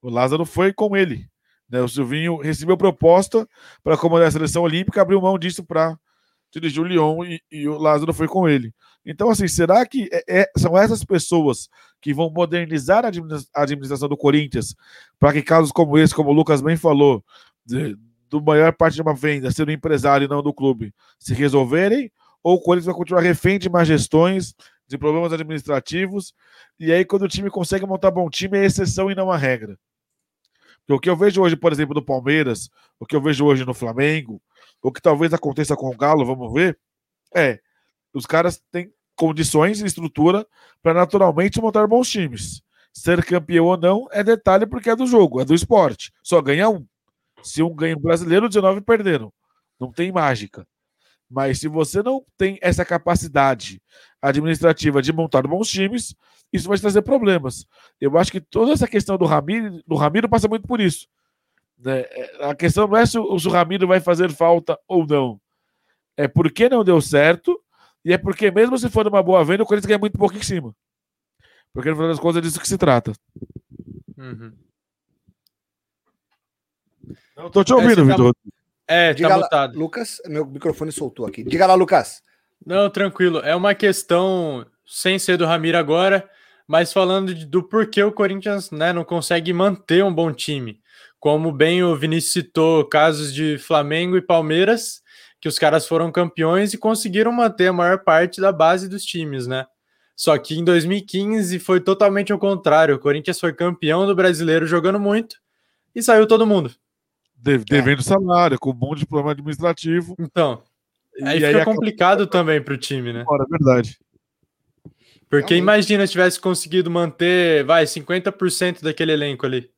O Lázaro foi com ele. Né? O Silvinho recebeu proposta para comandar a seleção olímpica, abriu mão disso para dirigiu o Lyon e, e, o Lázaro foi com ele. Então, assim, será que é, é, são essas pessoas que vão modernizar a administração do Corinthians para que casos como esse, como o Lucas bem falou, de, do maior parte de uma venda ser do empresário e não do clube, se resolverem? Ou o Corinthians vai continuar refém de má gestões, de problemas administrativos, e aí quando o time consegue montar bom time é exceção e não a regra? Porque o que eu vejo hoje, por exemplo, no Palmeiras, o que eu vejo hoje no Flamengo, o que talvez aconteça com o Galo, vamos ver, é os caras têm condições e estrutura para naturalmente montar bons times. Ser campeão ou não é detalhe porque é do jogo, é do esporte. Só ganha um. Se um ganha o brasileiro, 19 perderam. Não tem mágica. Mas se você não tem essa capacidade administrativa de montar bons times, isso vai trazer problemas. Eu acho que toda essa questão do Ramiro, do Ramiro passa muito por isso. Né? A questão não é se o, se o Ramiro vai fazer falta ou não. É porque não deu certo e é porque, mesmo se for uma boa venda, o Corinthians ganha muito pouco em cima. Porque no final das contas é disso que se trata. Uhum. Não tô te ouvindo, tá Vitor. É, tá mutado. Lucas, meu microfone soltou aqui. Diga lá, Lucas. Não, tranquilo. É uma questão, sem ser do Ramiro agora, mas falando de, do porquê o Corinthians né, não consegue manter um bom time. Como bem o Vinícius citou, casos de Flamengo e Palmeiras, que os caras foram campeões e conseguiram manter a maior parte da base dos times, né? Só que em 2015 foi totalmente ao contrário. O Corinthians foi campeão do brasileiro jogando muito e saiu todo mundo. Devendo é. salário, com um monte de problema administrativo. Então, aí e fica aí complicado acabou... também para o time, né? Fora, verdade. Porque Realmente. imagina se tivesse conseguido manter, vai, 50% daquele elenco ali.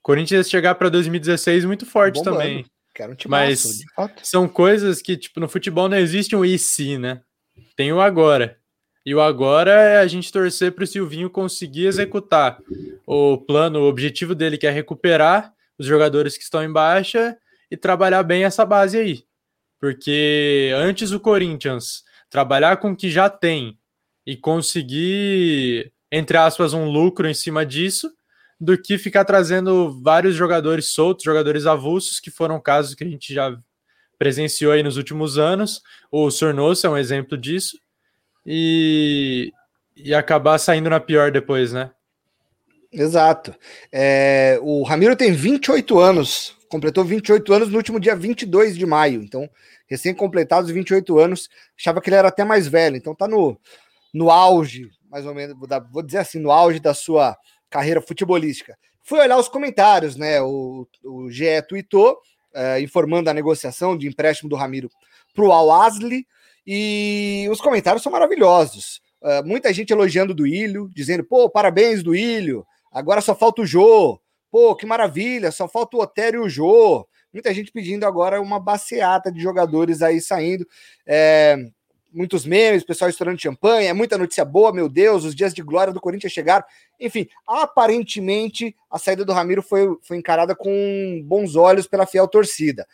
Corinthians chegar para 2016 muito forte Bombando. também. Quero um Mas são coisas que, tipo, no futebol não existe um e se, né? Tem o agora. E o agora é a gente torcer para o Silvinho conseguir executar o plano, o objetivo dele, que é recuperar os jogadores que estão em baixa e trabalhar bem essa base aí. Porque antes o Corinthians trabalhar com o que já tem e conseguir, entre aspas, um lucro em cima disso, do que ficar trazendo vários jogadores soltos, jogadores avulsos, que foram casos que a gente já presenciou aí nos últimos anos. O Sornoso é um exemplo disso. E, e acabar saindo na pior depois, né? Exato. É, o Ramiro tem 28 anos, completou 28 anos no último dia 22 de maio. Então, recém-completados 28 anos, achava que ele era até mais velho. Então, tá no, no auge, mais ou menos, vou dizer assim, no auge da sua carreira futebolística. Fui olhar os comentários, né? O, o GE tweetou, é, informando a negociação de empréstimo do Ramiro para o Al-Asli, e os comentários são maravilhosos. É, muita gente elogiando do Ilho, dizendo, pô, parabéns do Ilho, agora só falta o Jô, pô, que maravilha, só falta o Otério e o Jô. Muita gente pedindo agora uma baseata de jogadores aí saindo. É, muitos memes, pessoal estourando champanhe, é muita notícia boa, meu Deus, os dias de glória do Corinthians chegaram. Enfim, aparentemente a saída do Ramiro foi, foi encarada com bons olhos pela fiel torcida.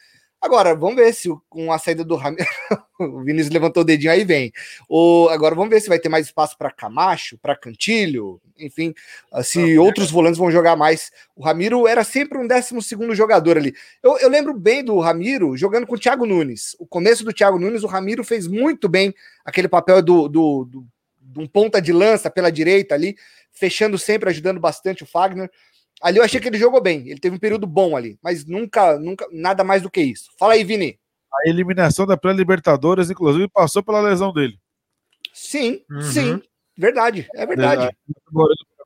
Agora, vamos ver se com a saída do Ramiro. o Vinícius levantou o dedinho aí vem. O, agora vamos ver se vai ter mais espaço para Camacho, para Cantilho, enfim, ah, se outros volantes vão jogar mais. O Ramiro era sempre um 12 segundo jogador ali. Eu, eu, lembro bem do Ramiro jogando com o Thiago Nunes. O começo do Thiago Nunes, o Ramiro fez muito bem aquele papel do, do, do, do um ponta de lança pela direita ali, fechando sempre, ajudando bastante o Fagner. Ali eu achei que ele jogou bem. Ele teve um período bom ali, mas nunca, nunca, nada mais do que isso. Fala aí, Vini. A eliminação da pré-Libertadores, inclusive, passou pela lesão dele. Sim, uhum. sim. Verdade, é verdade. É,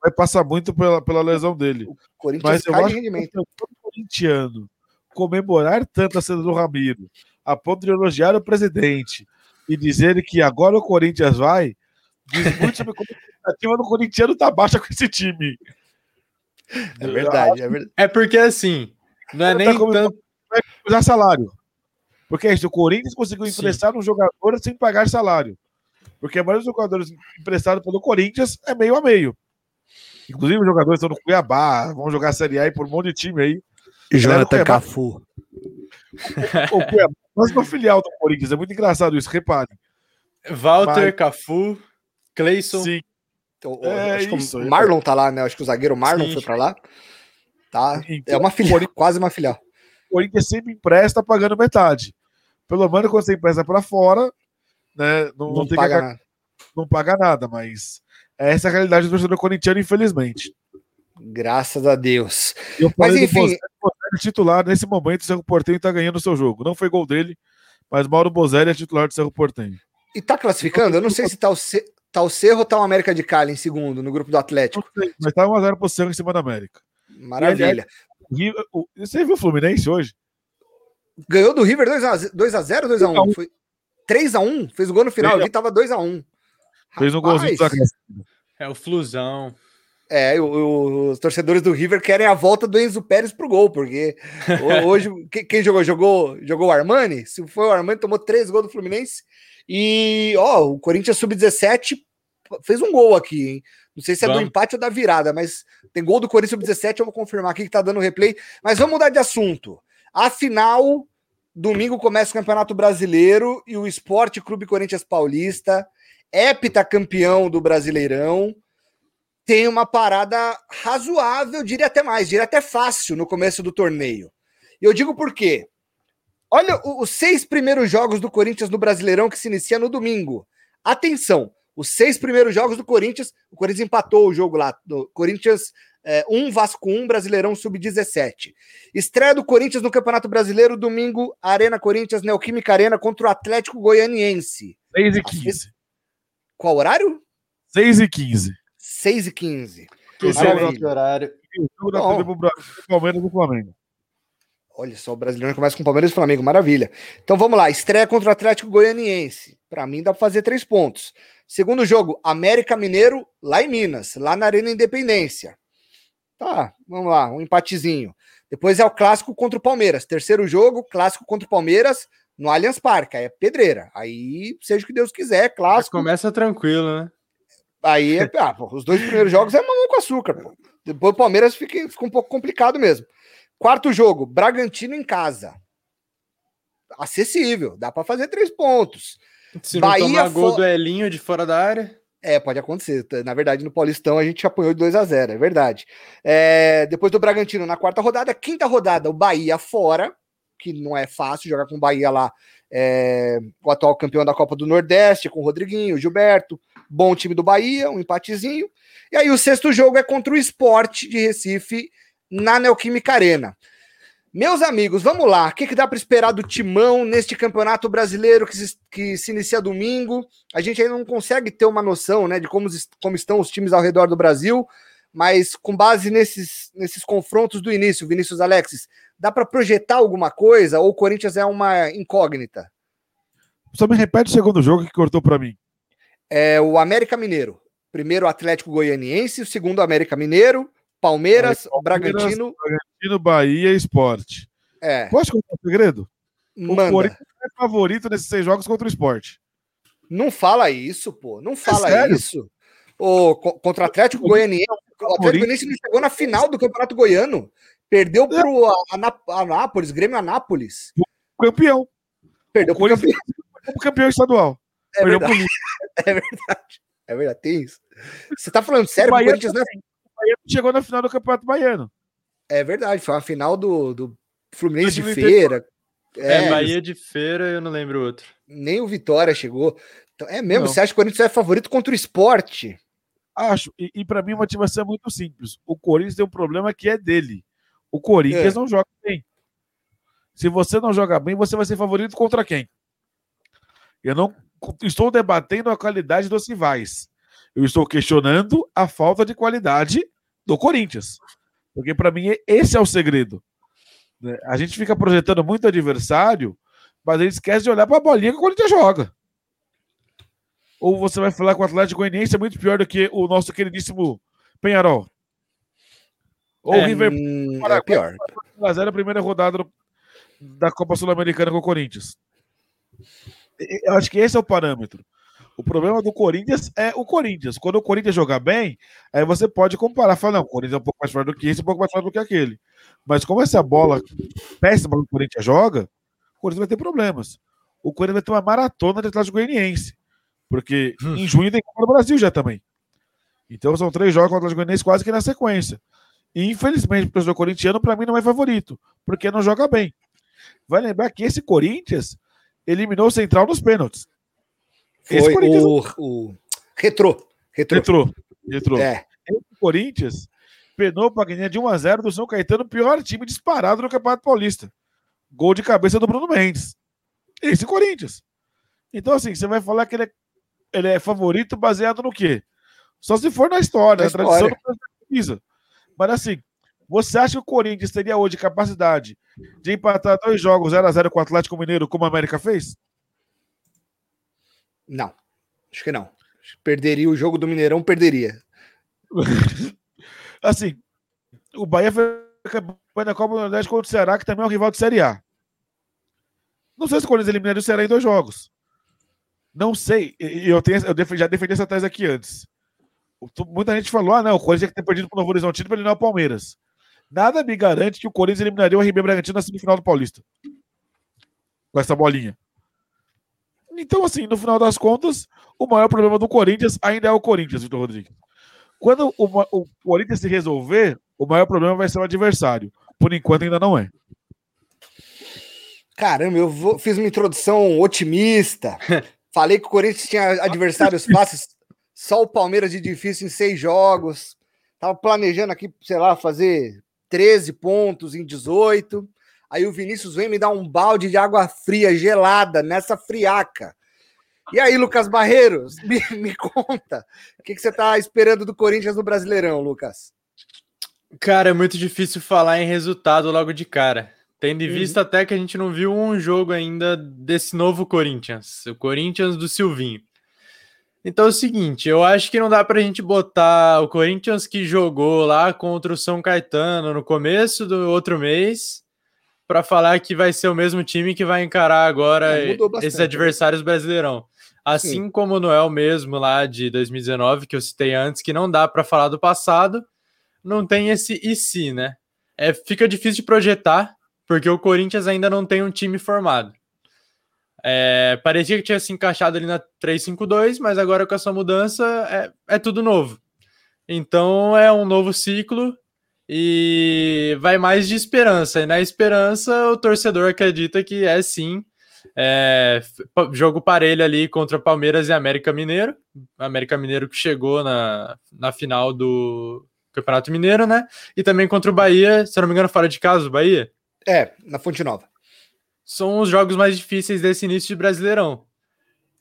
vai passar muito pela, pela lesão dele. O Corinthians mas eu acho rendimento. Que o corintiano comemorar tanto a cena do Ramiro, a ponto de elogiar o presidente e dizer que agora o Corinthians vai, diz muito sobre como a expectativa do corintiano tá baixa com esse time. É verdade, é verdade. É porque assim, não é nem tá tanto. Vai salário. Porque é isso, o Corinthians conseguiu emprestar Sim. um jogador sem pagar salário. Porque a maioria dos jogadores emprestados pelo Corinthians é meio a meio. Inclusive, os jogadores estão no Cuiabá, vão jogar Série A aí por um monte de time aí. Jonathan Cafu. O, o Cuiabá, mas uma filial do Corinthians, é muito engraçado isso, reparem. Walter, mas... Cafu, Cleison. Sim. O, é acho isso, que o Marlon tá lá, né? Acho que o zagueiro Marlon Sim. foi para lá. Tá? Então, é uma filial, quase uma filial. O Corinthians sempre empresta pagando metade. Pelo menos quando você empresta para fora, né, não, Não, não tem paga que, nada. não paga nada, mas essa é a realidade do torcedor corintiano, infelizmente. Graças a Deus. Eu Mas, enfim- Bozelli, é titular, nesse momento o Cerro Portenho está ganhando o seu jogo. Não foi gol dele, mas Mauro Bozelli é titular do Cerro Portenho. E tá classificando? Eu não sei se tá o. tá o Cerro ou tá o América de Cali em segundo, no grupo do Não Atlético. sei, mas tá 1x0 pro Cerro em cima da América. Maravilha. O- Você viu o Fluminense hoje? Ganhou do River 2x0, 2x0 2x1? 3x1. Foi 3x1? Fez o gol no final, vi, tava 2x1 Fez um golzinho. É o Flusão. É, o- o- os torcedores do River querem a volta do Enzo Pérez pro gol, porque ho- hoje que- quem jogou? Jogou jogou o Armani? Se foi o Armani, tomou três gols do Fluminense. E, ó, o Corinthians sub-17 fez um gol aqui, hein? Não sei se é do Vamos. empate ou da virada, mas tem gol do Corinthians sub-17, eu vou confirmar aqui que tá dando replay. Mas vamos mudar de assunto. Afinal, domingo começa o Campeonato Brasileiro e o Esporte Clube Corinthians Paulista, heptacampeão do Brasileirão, tem uma parada razoável, diria até mais, diria até fácil no começo do torneio. E eu digo por quê. Olha os seis primeiros jogos do Corinthians no Brasileirão que se inicia no domingo. Atenção, os seis primeiros jogos do Corinthians, o Corinthians empatou o jogo lá, do Corinthians 1, Vasco 1, Brasileirão Sub-17. Estreia do Corinthians no Campeonato Brasileiro, domingo, Arena Corinthians, Neoquímica Arena contra o Atlético Goianiense. 6 e 15. Qual horário? 6 e 15. 6 e 15 Esse Maravilha. é o próprio horário. O jogo da Bom. TV pro Brasil, Palmeiras e Flamengo. Olha só, o brasileiro começa com Palmeiras e Flamengo, maravilha. Então vamos lá, estreia contra o Atlético Goianiense. Para mim dá para fazer três pontos. Segundo jogo, América Mineiro, lá em Minas, lá na Arena Independência. Tá, vamos lá, um empatezinho. Depois é o clássico contra o Palmeiras. Terceiro jogo, clássico contra o Palmeiras no Allianz Parque. Aí é pedreira. Aí, seja o que Deus quiser, Mas clássico. começa tranquilo, né? Aí é, ah, pô, os dois primeiros jogos é mamão com açúcar. Pô. Depois o Palmeiras fica, fica um pouco complicado mesmo. Quarto jogo, Bragantino em casa. Acessível, dá para fazer três pontos. Se não Bahia tomar gol do Elinho de fora da área. É, pode acontecer. Na verdade, no Paulistão a gente apanhou de 2 a 0 é verdade. É, depois do Bragantino na quarta rodada, quinta rodada, o Bahia fora, que não é fácil jogar com o Bahia lá, é, o atual campeão da Copa do Nordeste, com o Rodriguinho, Gilberto, bom time do Bahia, um empatezinho. E aí o sexto jogo é contra o Esporte de Recife, na Neoquímica Arena. Meus amigos, vamos lá. O que, que dá para esperar do Timão neste campeonato brasileiro que se, que se inicia domingo? A gente ainda não consegue ter uma noção né, de como, como estão os times ao redor do Brasil, mas com base nesses, nesses confrontos do início, Vinícius Alexis, dá para projetar alguma coisa ou o Corinthians é uma incógnita? Só me repete o segundo jogo que cortou pra mim. É o América Mineiro. Primeiro o Atlético Goianiense, o segundo o América Mineiro, Palmeiras, Palmeiras, Bragantino. Bragantino, Bahia e Esporte. É, Posso contar um segredo? O manda. Corinthians é favorito nesses seis jogos contra o Esporte. Não fala isso, pô. Não fala sério? isso. O, co- contra o Atlético Goianiense. O Atlético Goianiense não chegou na final do Campeonato Goiano. Perdeu pro a- Ana- Anápolis, Grêmio Anápolis. Campeão. Perdeu O pro campeão. Como campeão estadual. É Perdeu verdade, é verdade. É verdade, tem isso. Você tá falando sério? O que O Bahia Corinthians não é... O Bahia chegou na final do Campeonato Baiano. é verdade, foi uma final do, do Fluminense de 2038. feira. É, É, Bahia de feira, eu não lembro outro. nem o Vitória chegou. Então, é mesmo? Não. Você acha que o Corinthians é favorito contra o esporte? Acho. E, e para mim a motivação é muito simples. O Corinthians tem um problema que é dele. O Corinthians É. não joga bem. Se você não joga bem, você vai ser favorito contra quem? Eu não estou debatendo a qualidade dos rivais. Eu estou questionando a falta de qualidade do Corinthians. Porque para mim esse é o segredo. né? A gente fica projetando muito adversário, mas a gente esquece de olhar para a bolinha que o Corinthians joga. Ou você vai falar que o Atlético Goianiense é muito pior do que o nosso queridíssimo Penharol. Ou É, o River Hum, é Paraguai. pior. 1x0 a primeira rodada da Copa Sul-Americana com o Corinthians. Eu acho que esse é o parâmetro. O problema do Corinthians é o Corinthians. Quando o Corinthians jogar bem, aí você pode comparar. Falar, não, o Corinthians é um pouco mais forte do que esse, um pouco mais forte do que aquele. Mas como essa bola péssima que o Corinthians joga, o Corinthians vai ter problemas. O Corinthians vai ter uma maratona de Atlético Goianiense. Porque Hum. em junho tem Copa do Brasil já também. Então são três jogos contra o Atlético Goianiense quase que na sequência. E infelizmente, o torcedor corintiano, para mim, não é favorito, porque não joga bem. Vai lembrar que esse Corinthians eliminou o Central nos pênaltis. Foi o, o Retrô. Retrô. Retrô. Retrô. É. O Corinthians penou para ganhar de 1 a 0 do São Caetano, pior time disparado no Campeonato Paulista. Gol de cabeça do Bruno Mendes. Esse Corinthians. Então, assim, você vai falar que ele é, ele é favorito baseado no quê? Só se for na história, na, na tradição do precisa. Mas assim, você acha que o Corinthians teria hoje capacidade de empatar dois jogos 0x0 com o Atlético Mineiro, como a América fez? Não, acho que não. Perderia o jogo do Mineirão, perderia. assim, o Bahia foi da Copa do Nordeste contra o Ceará, que também é um rival de Série A. Não sei se o Corinthians eliminaria o Ceará em dois jogos. Não sei. Eu, tenho, eu já defendi essa tese aqui antes. Muita gente falou: ah, não, o Corinthians tem que ter perdido para o Novo Horizontino para eliminar o Palmeiras. Nada me garante que o Corinthians eliminaria o RB Bragantino na semifinal do Paulista. Com essa bolinha. Então, assim, no final das contas, o maior problema do Corinthians ainda é o Corinthians, Vitor Rodrigues. Quando o, o Corinthians se resolver, o maior problema vai ser o adversário. Por enquanto, ainda não é. Caramba, eu vou, fiz uma introdução otimista. Falei que o Corinthians tinha adversários fáceis, só o Palmeiras de difícil em seis jogos. Tava planejando aqui, sei lá, fazer 13 pontos em 18. Aí o Vinícius vem me dar um balde de água fria, gelada, nessa friaca. E aí, Lucas Barreiros, me, me conta, o que, que você tá esperando do Corinthians no Brasileirão, Lucas? Cara, é muito difícil falar em resultado logo de cara. Tendo em uhum. vista até que a gente não viu um jogo ainda desse novo Corinthians, o Corinthians do Silvinho. Então é o seguinte, eu acho que não dá para a gente botar o Corinthians que jogou lá contra o São Caetano no começo do outro mês para falar que vai ser o mesmo time que vai encarar agora é, esses né? adversários brasileirão. Assim Sim. como o Noel mesmo lá de 2019, que eu citei antes, que não dá para falar do passado, não tem esse e se, né? É, fica difícil de projetar, porque o Corinthians ainda não tem um time formado. É, parecia que tinha se encaixado ali na 3-5-2, mas agora com essa mudança é, é tudo novo. Então é um novo ciclo e vai mais de esperança. E na esperança, o torcedor acredita que é sim é, jogo parelho ali contra Palmeiras e América Mineiro. América Mineiro que chegou na, na final do Campeonato Mineiro, né? E também contra o Bahia, se não me engano, fora de casa, o Bahia. É, na Fonte Nova são os jogos mais difíceis desse início de Brasileirão.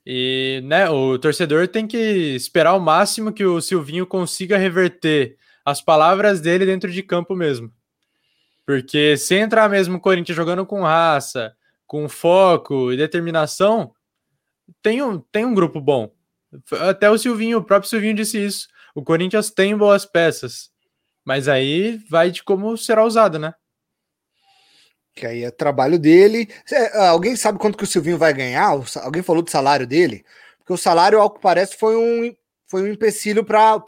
E né, o torcedor tem que esperar o máximo que o Silvinho consiga reverter as palavras dele dentro de campo mesmo. Porque se entrar mesmo o Corinthians jogando com raça, com foco e determinação, tem um, tem um grupo bom. Até o Silvinho, o próprio Silvinho disse isso. O Corinthians tem boas peças. Mas aí vai de como será usado, né? Que aí é trabalho dele. Ah, alguém sabe quanto que o Silvinho vai ganhar? Alguém falou do salário dele? Porque o salário, ao que parece, foi um, foi um empecilho para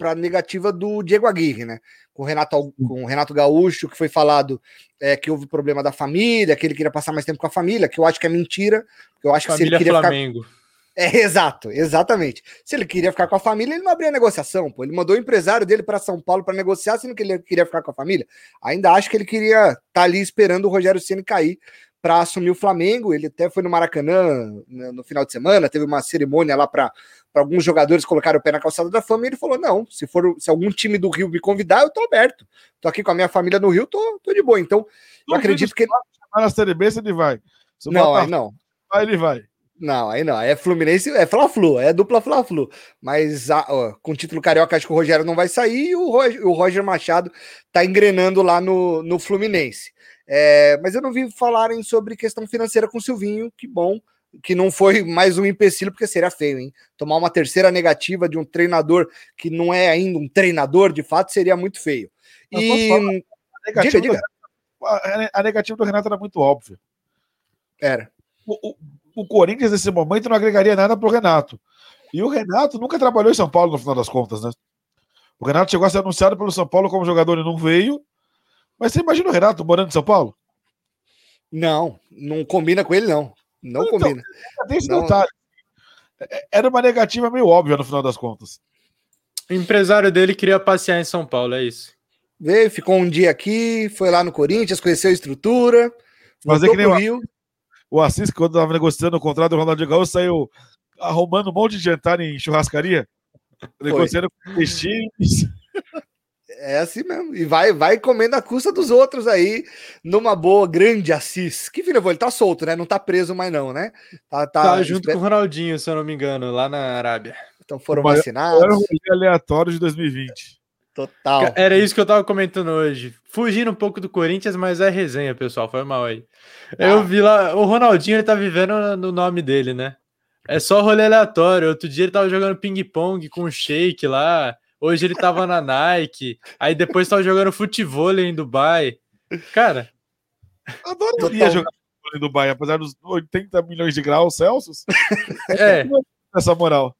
a negativa do Diego Aguirre, né? Com o Renato, com o Renato Gaúcho, que foi falado é, que houve problema da família, que ele queria passar mais tempo com a família, que eu acho que é mentira. Eu acho família que se ele queria Flamengo. Ficar... É, exato, exatamente. Se ele queria ficar com a família, ele não abria negociação, pô. Ele mandou o empresário dele para São Paulo para negociar, sendo que ele queria ficar com a família. Ainda acho que ele queria estar tá ali esperando o Rogério Ceni cair para assumir o Flamengo. Ele até foi no Maracanã né, no final de semana, teve uma cerimônia lá para alguns jogadores colocar o pé na calçada da fama e ele falou: "Não, se for se algum time do Rio me convidar, eu tô aberto. Tô aqui com a minha família no Rio, tô, tô de boa". Então, eu acredito que ele na Série B, ele vai. Se não, botar... não. Aí ele vai. Não, aí não. É Fluminense, é Fla-Flu, é dupla Fla-Flu. Mas ó, com o título carioca, acho que o Rogério não vai sair e o Roger, o Roger Machado tá engrenando lá no, no Fluminense. É, mas eu não vi falarem sobre questão financeira com o Silvinho, que bom, que não foi mais um empecilho, porque seria feio, hein? Tomar uma terceira negativa de um treinador que não é ainda um treinador, de fato, seria muito feio. E. A negativa, diga, diga. Do, a negativa do Renato era muito óbvia. Era. O, o, o Corinthians nesse momento não agregaria nada para o Renato. E o Renato nunca trabalhou em São Paulo no final das contas, né? O Renato chegou a ser anunciado pelo São Paulo como jogador e não veio. Mas você imagina o Renato morando em São Paulo? Não, não combina com ele, não. Não então, combina. Tem esse não. detalhe. É, era uma negativa meio óbvia no final das contas. O empresário dele queria passear em São Paulo, é isso. Veio, ficou um dia aqui, foi lá no Corinthians, conheceu a estrutura, fazer que nem o Rio O Assis, quando estava negociando o contrato do Ronaldinho Gaúcho, saiu arrumando um monte de jantar em churrascaria. Negociando com. É assim mesmo. E vai, vai comendo a custa dos outros aí, numa boa, grande Assis. Que filho, ele tá solto, né? Não tá preso mais, não, né? Tá, tá, tá junto esper... com o Ronaldinho, se eu não me engano, lá na Arábia. Então foram vacinados. Era um aleatório de 2020. Total. Era isso que eu tava comentando hoje. Fugindo um pouco do Corinthians, mas é resenha, pessoal. Foi mal aí. Ah. Eu vi lá, o Ronaldinho, ele tá vivendo no nome dele, né? É só rolê aleatório. Outro dia ele tava jogando ping-pong com o Shake lá. Hoje ele tava na Nike. Aí depois tava jogando futebol em Dubai. Cara. Adoraria jogar futebol em Dubai, apesar dos 80 milhões de graus Celsius. É. Essa moral.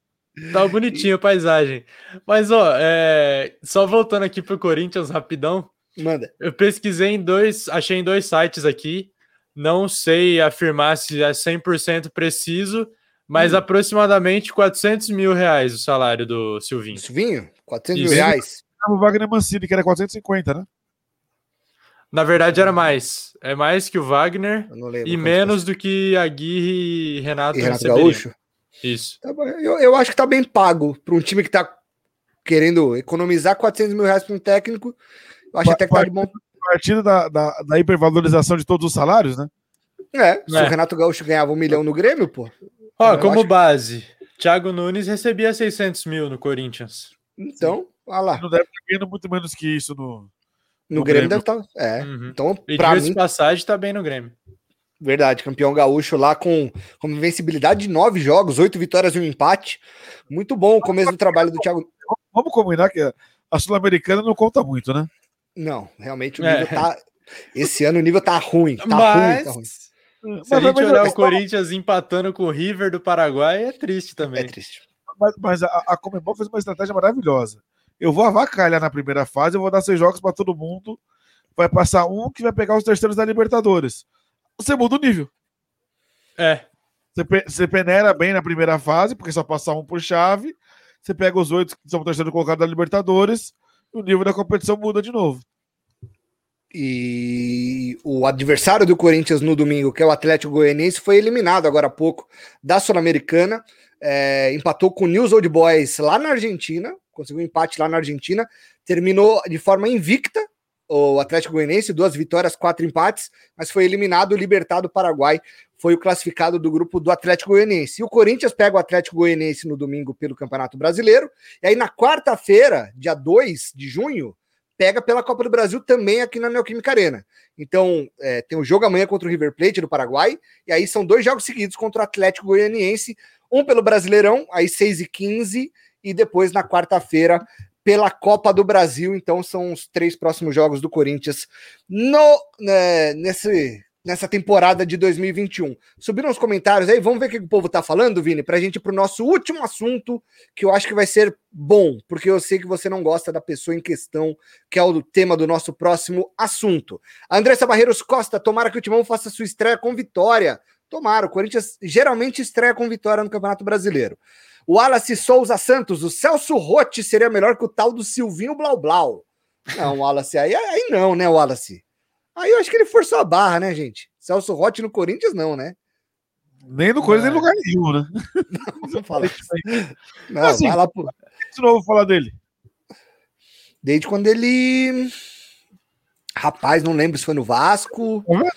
Tá bonitinho a paisagem. Mas, ó, é... só voltando aqui pro Corinthians rapidão. Manda. Eu pesquisei em dois, achei em dois sites aqui. Não sei afirmar se é 100% preciso, mas hum. aproximadamente 400 mil reais o salário do Silvinho. Silvinho? 400 Isso. mil reais? O Wagner Mancini, que era 450, né? Na verdade era mais. É mais que o Wagner e menos do que a Aguirre e Renato, e Renato Gaúcho. Isso. Tá eu, eu acho que tá bem pago para um time que tá querendo economizar 400 mil reais para um técnico. Eu acho até que tá de bom. Partindo da, da, da, hipervalorização de todos os salários, né? É, se é. o Renato Gaúcho ganhava um milhão no Grêmio, pô. Ó, como base, Thiago Nunes recebia 600 mil no Corinthians. Então, olha lá. Não deve estar ganhando muito menos que isso no. No, no Grêmio, Grêmio deve estar. Tá, é. Uhum. Então, e pra mim. passagem tá bem no Grêmio. Verdade, campeão gaúcho lá com, com invencibilidade de nove jogos, oito vitórias e um empate. Muito bom o começo do trabalho do Thiago. Vamos combinar que a Sul-Americana não conta muito, né? Não, realmente o nível é. tá. Esse ano o nível tá ruim. Tá Mas... ruim, tá ruim. Se a gente olhar o Corinthians empatando com o River do Paraguai, é triste também. É triste. Mas, mas a, a Comembol fez uma estratégia maravilhosa. Eu vou avacalhar na primeira fase, eu vou dar seis jogos para todo mundo. Vai passar um que vai pegar os terceiros da Libertadores. Você muda o nível. É. Você, você peneira bem na primeira fase, porque só passa um por chave. Você pega os oito que são o terceiro colocado da Libertadores. E o nível da competição muda de novo. E o adversário do Corinthians no domingo, que é o Atlético Goianiense, foi eliminado agora há pouco da Sul-Americana. É, empatou com o News Old Boys lá na Argentina, conseguiu um empate lá na Argentina, terminou de forma invicta o Atlético Goianiense, duas vitórias, quatro empates, mas foi eliminado o Libertado Paraguai, foi o classificado do grupo do Atlético Goianiense. E o Corinthians pega o Atlético Goianiense no domingo pelo Campeonato Brasileiro, e aí na quarta-feira, dia 2 de junho, pega pela Copa do Brasil também aqui na Neoquímica Arena. Então, é, tem o um jogo amanhã contra o River Plate do Paraguai, e aí são dois jogos seguidos contra o Atlético Goianiense, um pelo Brasileirão, aí 6 e 15 e depois na quarta-feira pela Copa do Brasil. Então, são os três próximos jogos do Corinthians no, né, nesse nessa temporada de 2021. Subiram os comentários aí, vamos ver o que o povo tá falando, Vini, pra gente ir pro nosso último assunto, que eu acho que vai ser bom, porque eu sei que você não gosta da pessoa em questão, que é o tema do nosso próximo assunto. Andressa Barreiros Costa, tomara que o Timão faça sua estreia com vitória. Tomara, o Corinthians geralmente estreia com vitória no Campeonato Brasileiro. O Wallace Souza Santos, o Celso Rotti seria melhor que o tal do Silvinho Blau Blau. Não, Wallace, aí, aí não, né, Wallace? Aí eu acho que ele forçou a barra, né, gente? Celso Rotti no Corinthians, não, né? Nem no Corinthians, nem em lugar nenhum, né? Não, não fala isso aí. Não, assim, vai lá pro... De novo falar dele. Desde quando ele. Rapaz, não lembro se foi no Vasco. Uhum.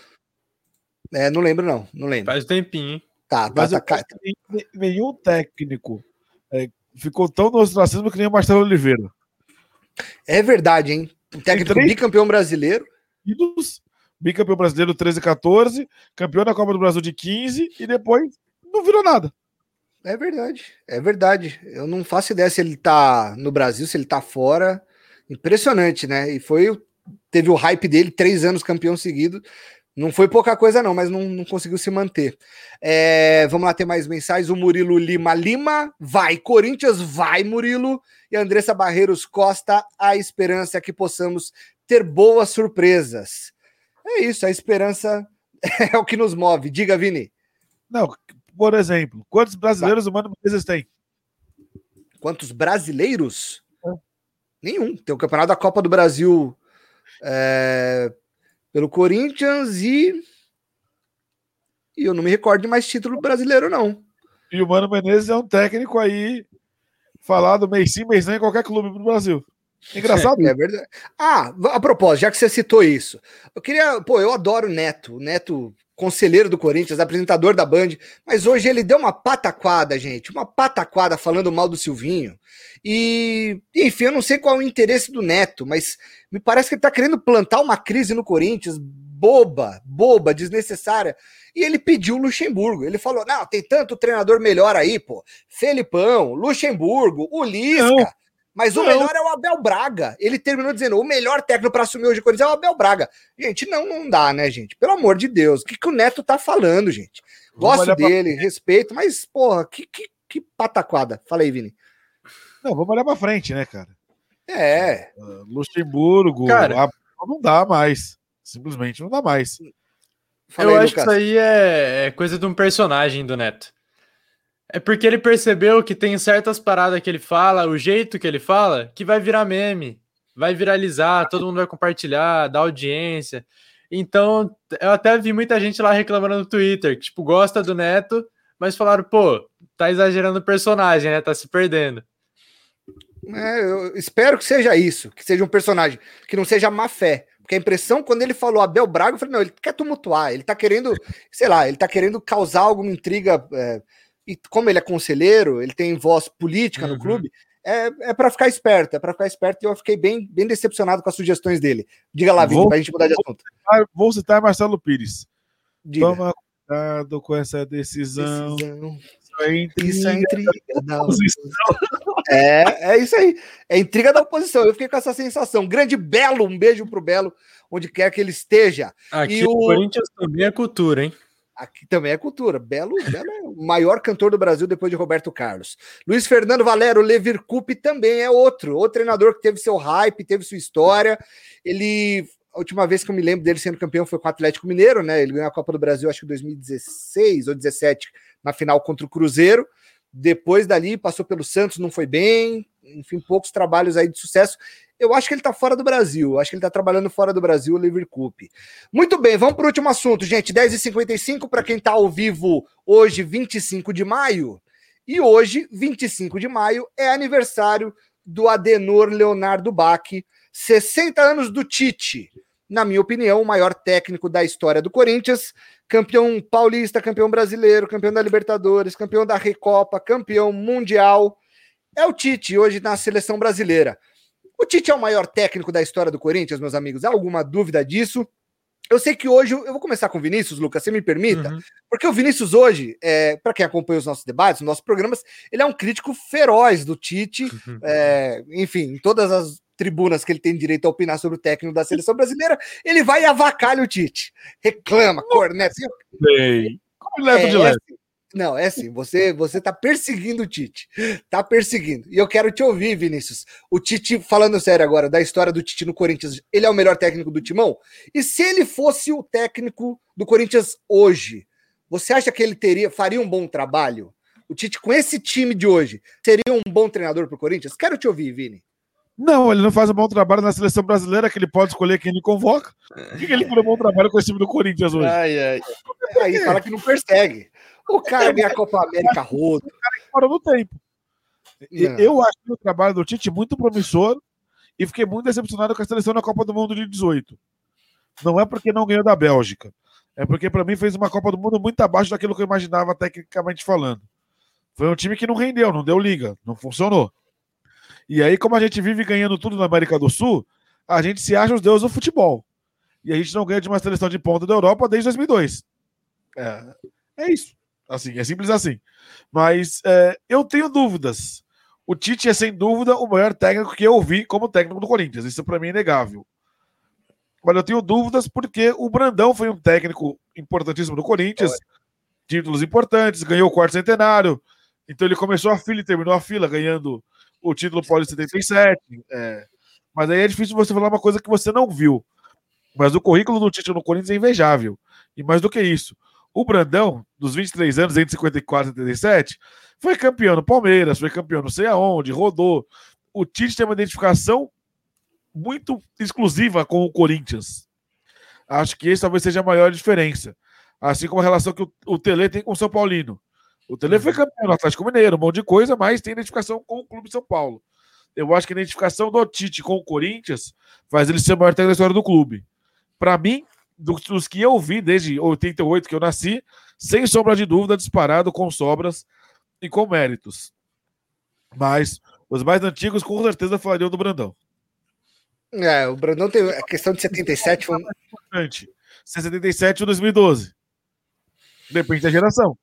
É, não lembro, não. Não lembro. Faz tempinho, hein? Tá, tá, Mas tá, nenhum técnico é, ficou tão no ostracismo que nem o Marcelo Oliveira. É verdade, hein? O técnico três... bicampeão brasileiro. Bicampeão brasileiro 13 e 14, campeão da Copa do Brasil de 15 e depois não virou nada. É verdade, é verdade. Eu não faço ideia se ele tá no Brasil, se ele tá fora. Impressionante, né? E foi. Teve o hype dele, três anos campeão seguido. Não foi pouca coisa, não, mas não, não conseguiu se manter. É, vamos lá ter mais mensagens. O Murilo Lima Lima vai. Corinthians vai, Murilo. E Andressa Barreiros Costa, a esperança é que possamos ter boas surpresas. É isso, a esperança é o que nos move. Diga, Vini. Não, por exemplo, quantos brasileiros tá. o Mano Menezes tem? Quantos brasileiros? É. Nenhum. Tem o campeonato da Copa do Brasil é, pelo Corinthians e E eu não me recordo de mais título brasileiro, não. E o Mano Menezes é um técnico aí falado mês sim, mês não em qualquer clube do Brasil. Engraçado. É, é, verdade. Ah, a propósito, já que você citou isso, eu queria. Pô, eu adoro o Neto. O Neto, conselheiro do Corinthians, apresentador da Band, mas hoje ele deu uma pataquada, gente. Uma pataquada falando mal do Silvinho. E, enfim, eu não sei qual é o interesse do Neto, mas me parece que ele tá querendo plantar uma crise no Corinthians boba, boba, desnecessária. E ele pediu o Luxemburgo. Ele falou: não, tem tanto treinador melhor aí, pô. Felipão, Luxemburgo, o Lisca. Não. Mas não. o melhor é o Abel Braga. Ele terminou dizendo: o melhor técnico para assumir hoje o Corinthians é o Abel Braga. Gente, não, não dá, né, gente? Pelo amor de Deus. O que, que o Neto tá falando, gente? Gosto dele, pra... respeito, mas, porra, que, que, que pataquada. Fala aí, Vini. Não, vamos olhar pra frente, né, cara? É. Uh, Luxemburgo, cara, não dá mais. Simplesmente não dá mais. Fala eu aí, acho Lucas. que isso aí é, é coisa de um personagem do Neto. É porque ele percebeu que tem certas paradas que ele fala, o jeito que ele fala, que vai virar meme, vai viralizar, todo mundo vai compartilhar, dar audiência. Então, eu até vi muita gente lá reclamando no Twitter, que, tipo, gosta do Neto, mas falaram, pô, tá exagerando o personagem, né? Tá se perdendo. É, eu espero que seja isso, que seja um personagem, que não seja má fé. Porque a impressão, quando ele falou Abel Braga, eu falei, não, ele quer tumultuar, ele tá querendo, sei lá, ele tá querendo causar alguma intriga. É, e como ele é conselheiro, ele tem voz política uhum. no clube, é, é para ficar esperto, é para ficar esperto, e eu fiquei bem, bem decepcionado com as sugestões dele. Diga lá, Vitor, pra gente mudar de assunto. Vou citar, vou citar Marcelo Pires. Diga. Toma cuidado com essa decisão. decisão. Isso é intriga da oposição. É, é isso aí. É intriga da oposição. Eu fiquei com essa sensação. Grande Belo, um beijo pro Belo, onde quer que ele esteja. Aqui e o Corinthians também é cultura, hein? Aqui também é cultura. Belo, Belo é o maior cantor do Brasil depois de Roberto Carlos. Luiz Fernando Valero, Levir Coupe também é outro. Outro treinador que teve seu hype, teve sua história. Ele a última vez que eu me lembro dele sendo campeão foi com o Atlético Mineiro, né? Ele ganhou a Copa do Brasil, acho que em 2016 ou 2017, na final contra o Cruzeiro. Depois dali passou pelo Santos, não foi bem. Enfim, poucos trabalhos aí de sucesso. Eu acho que ele tá fora do Brasil. Acho que ele tá trabalhando fora do Brasil, o Liverpool. Muito bem, vamos para o último assunto, gente. 10h55 para quem tá ao vivo hoje, 25 de maio. E hoje, 25 de maio, é aniversário do Adenor Leonardo Bach, 60 anos do Tite. Na minha opinião, o maior técnico da história do Corinthians campeão paulista, campeão brasileiro, campeão da Libertadores, campeão da Recopa, campeão mundial. É o Tite hoje na seleção brasileira. O Tite é o maior técnico da história do Corinthians, meus amigos. Há alguma dúvida disso? Eu sei que hoje, eu vou começar com o Vinícius, Lucas, se me permita, uhum. porque o Vinícius hoje, é, para quem acompanha os nossos debates, os nossos programas, ele é um crítico feroz do Tite, uhum. é, enfim, em todas as tribunas que ele tem direito a opinar sobre o técnico da seleção brasileira, ele vai e avacalha o Tite. Reclama, corneta. Sei. Como leva é, de leve? Não, é assim, você você tá perseguindo o Tite. Tá perseguindo. E eu quero te ouvir, Vinícius. O Tite, falando sério agora, da história do Tite no Corinthians, ele é o melhor técnico do Timão? E se ele fosse o técnico do Corinthians hoje, você acha que ele teria faria um bom trabalho? O Tite, com esse time de hoje, seria um bom treinador para o Corinthians? Quero te ouvir, Vini. Não, ele não faz um bom trabalho na seleção brasileira, que ele pode escolher quem ele convoca. Por que, ele faz um bom trabalho com esse time do Corinthians hoje? Ai, ai. Aí fala que não persegue. O cara ganha a Copa América rodo. O cara fora do tempo. Não. Eu achei o trabalho do Tite muito promissor e fiquei muito decepcionado com a seleção na Copa do Mundo de 18. Não é porque não ganhou da Bélgica. É porque, para mim, fez uma Copa do Mundo muito abaixo daquilo que eu imaginava, tecnicamente falando. Foi um time que não rendeu, não deu liga, não funcionou. E aí, como a gente vive ganhando tudo na América do Sul, a gente se acha os deuses do futebol. E a gente não ganha de uma seleção de ponta da Europa desde 2002. É, é isso. Assim, é simples assim. Mas é, eu tenho dúvidas. O Tite é, sem dúvida, o maior técnico que eu vi como técnico do Corinthians. Isso para mim é inegável. Mas eu tenho dúvidas porque o Brandão foi um técnico importantíssimo do Corinthians, títulos importantes, ganhou o quarto centenário. Então ele começou a fila e terminou a fila ganhando o título Paulista 77. É. Mas aí é difícil você falar uma coisa que você não viu. Mas o currículo do Tite no Corinthians é invejável. E mais do que isso, o Brandão, dos 23 anos, entre 54 e 77, foi campeão no Palmeiras, foi campeão não sei aonde, rodou. O Tite tem uma identificação muito exclusiva com o Corinthians. Acho que esse talvez seja a maior diferença. Assim como a relação que o, o Tele tem com o São Paulino. O Tele foi campeão no Atlético Mineiro, um monte de coisa, mas tem identificação com o Clube de São Paulo. Eu acho que a identificação do Tite com o Corinthians faz ele ser o maior técnico da história do clube. Para mim, dos que eu vi desde 88 que eu nasci, sem sombra de dúvida, disparado com sobras e com méritos. Mas os mais antigos com certeza falariam do Brandão. É, o Brandão tem a questão de 77 foi importante. 77 ou 2012. Depende da geração.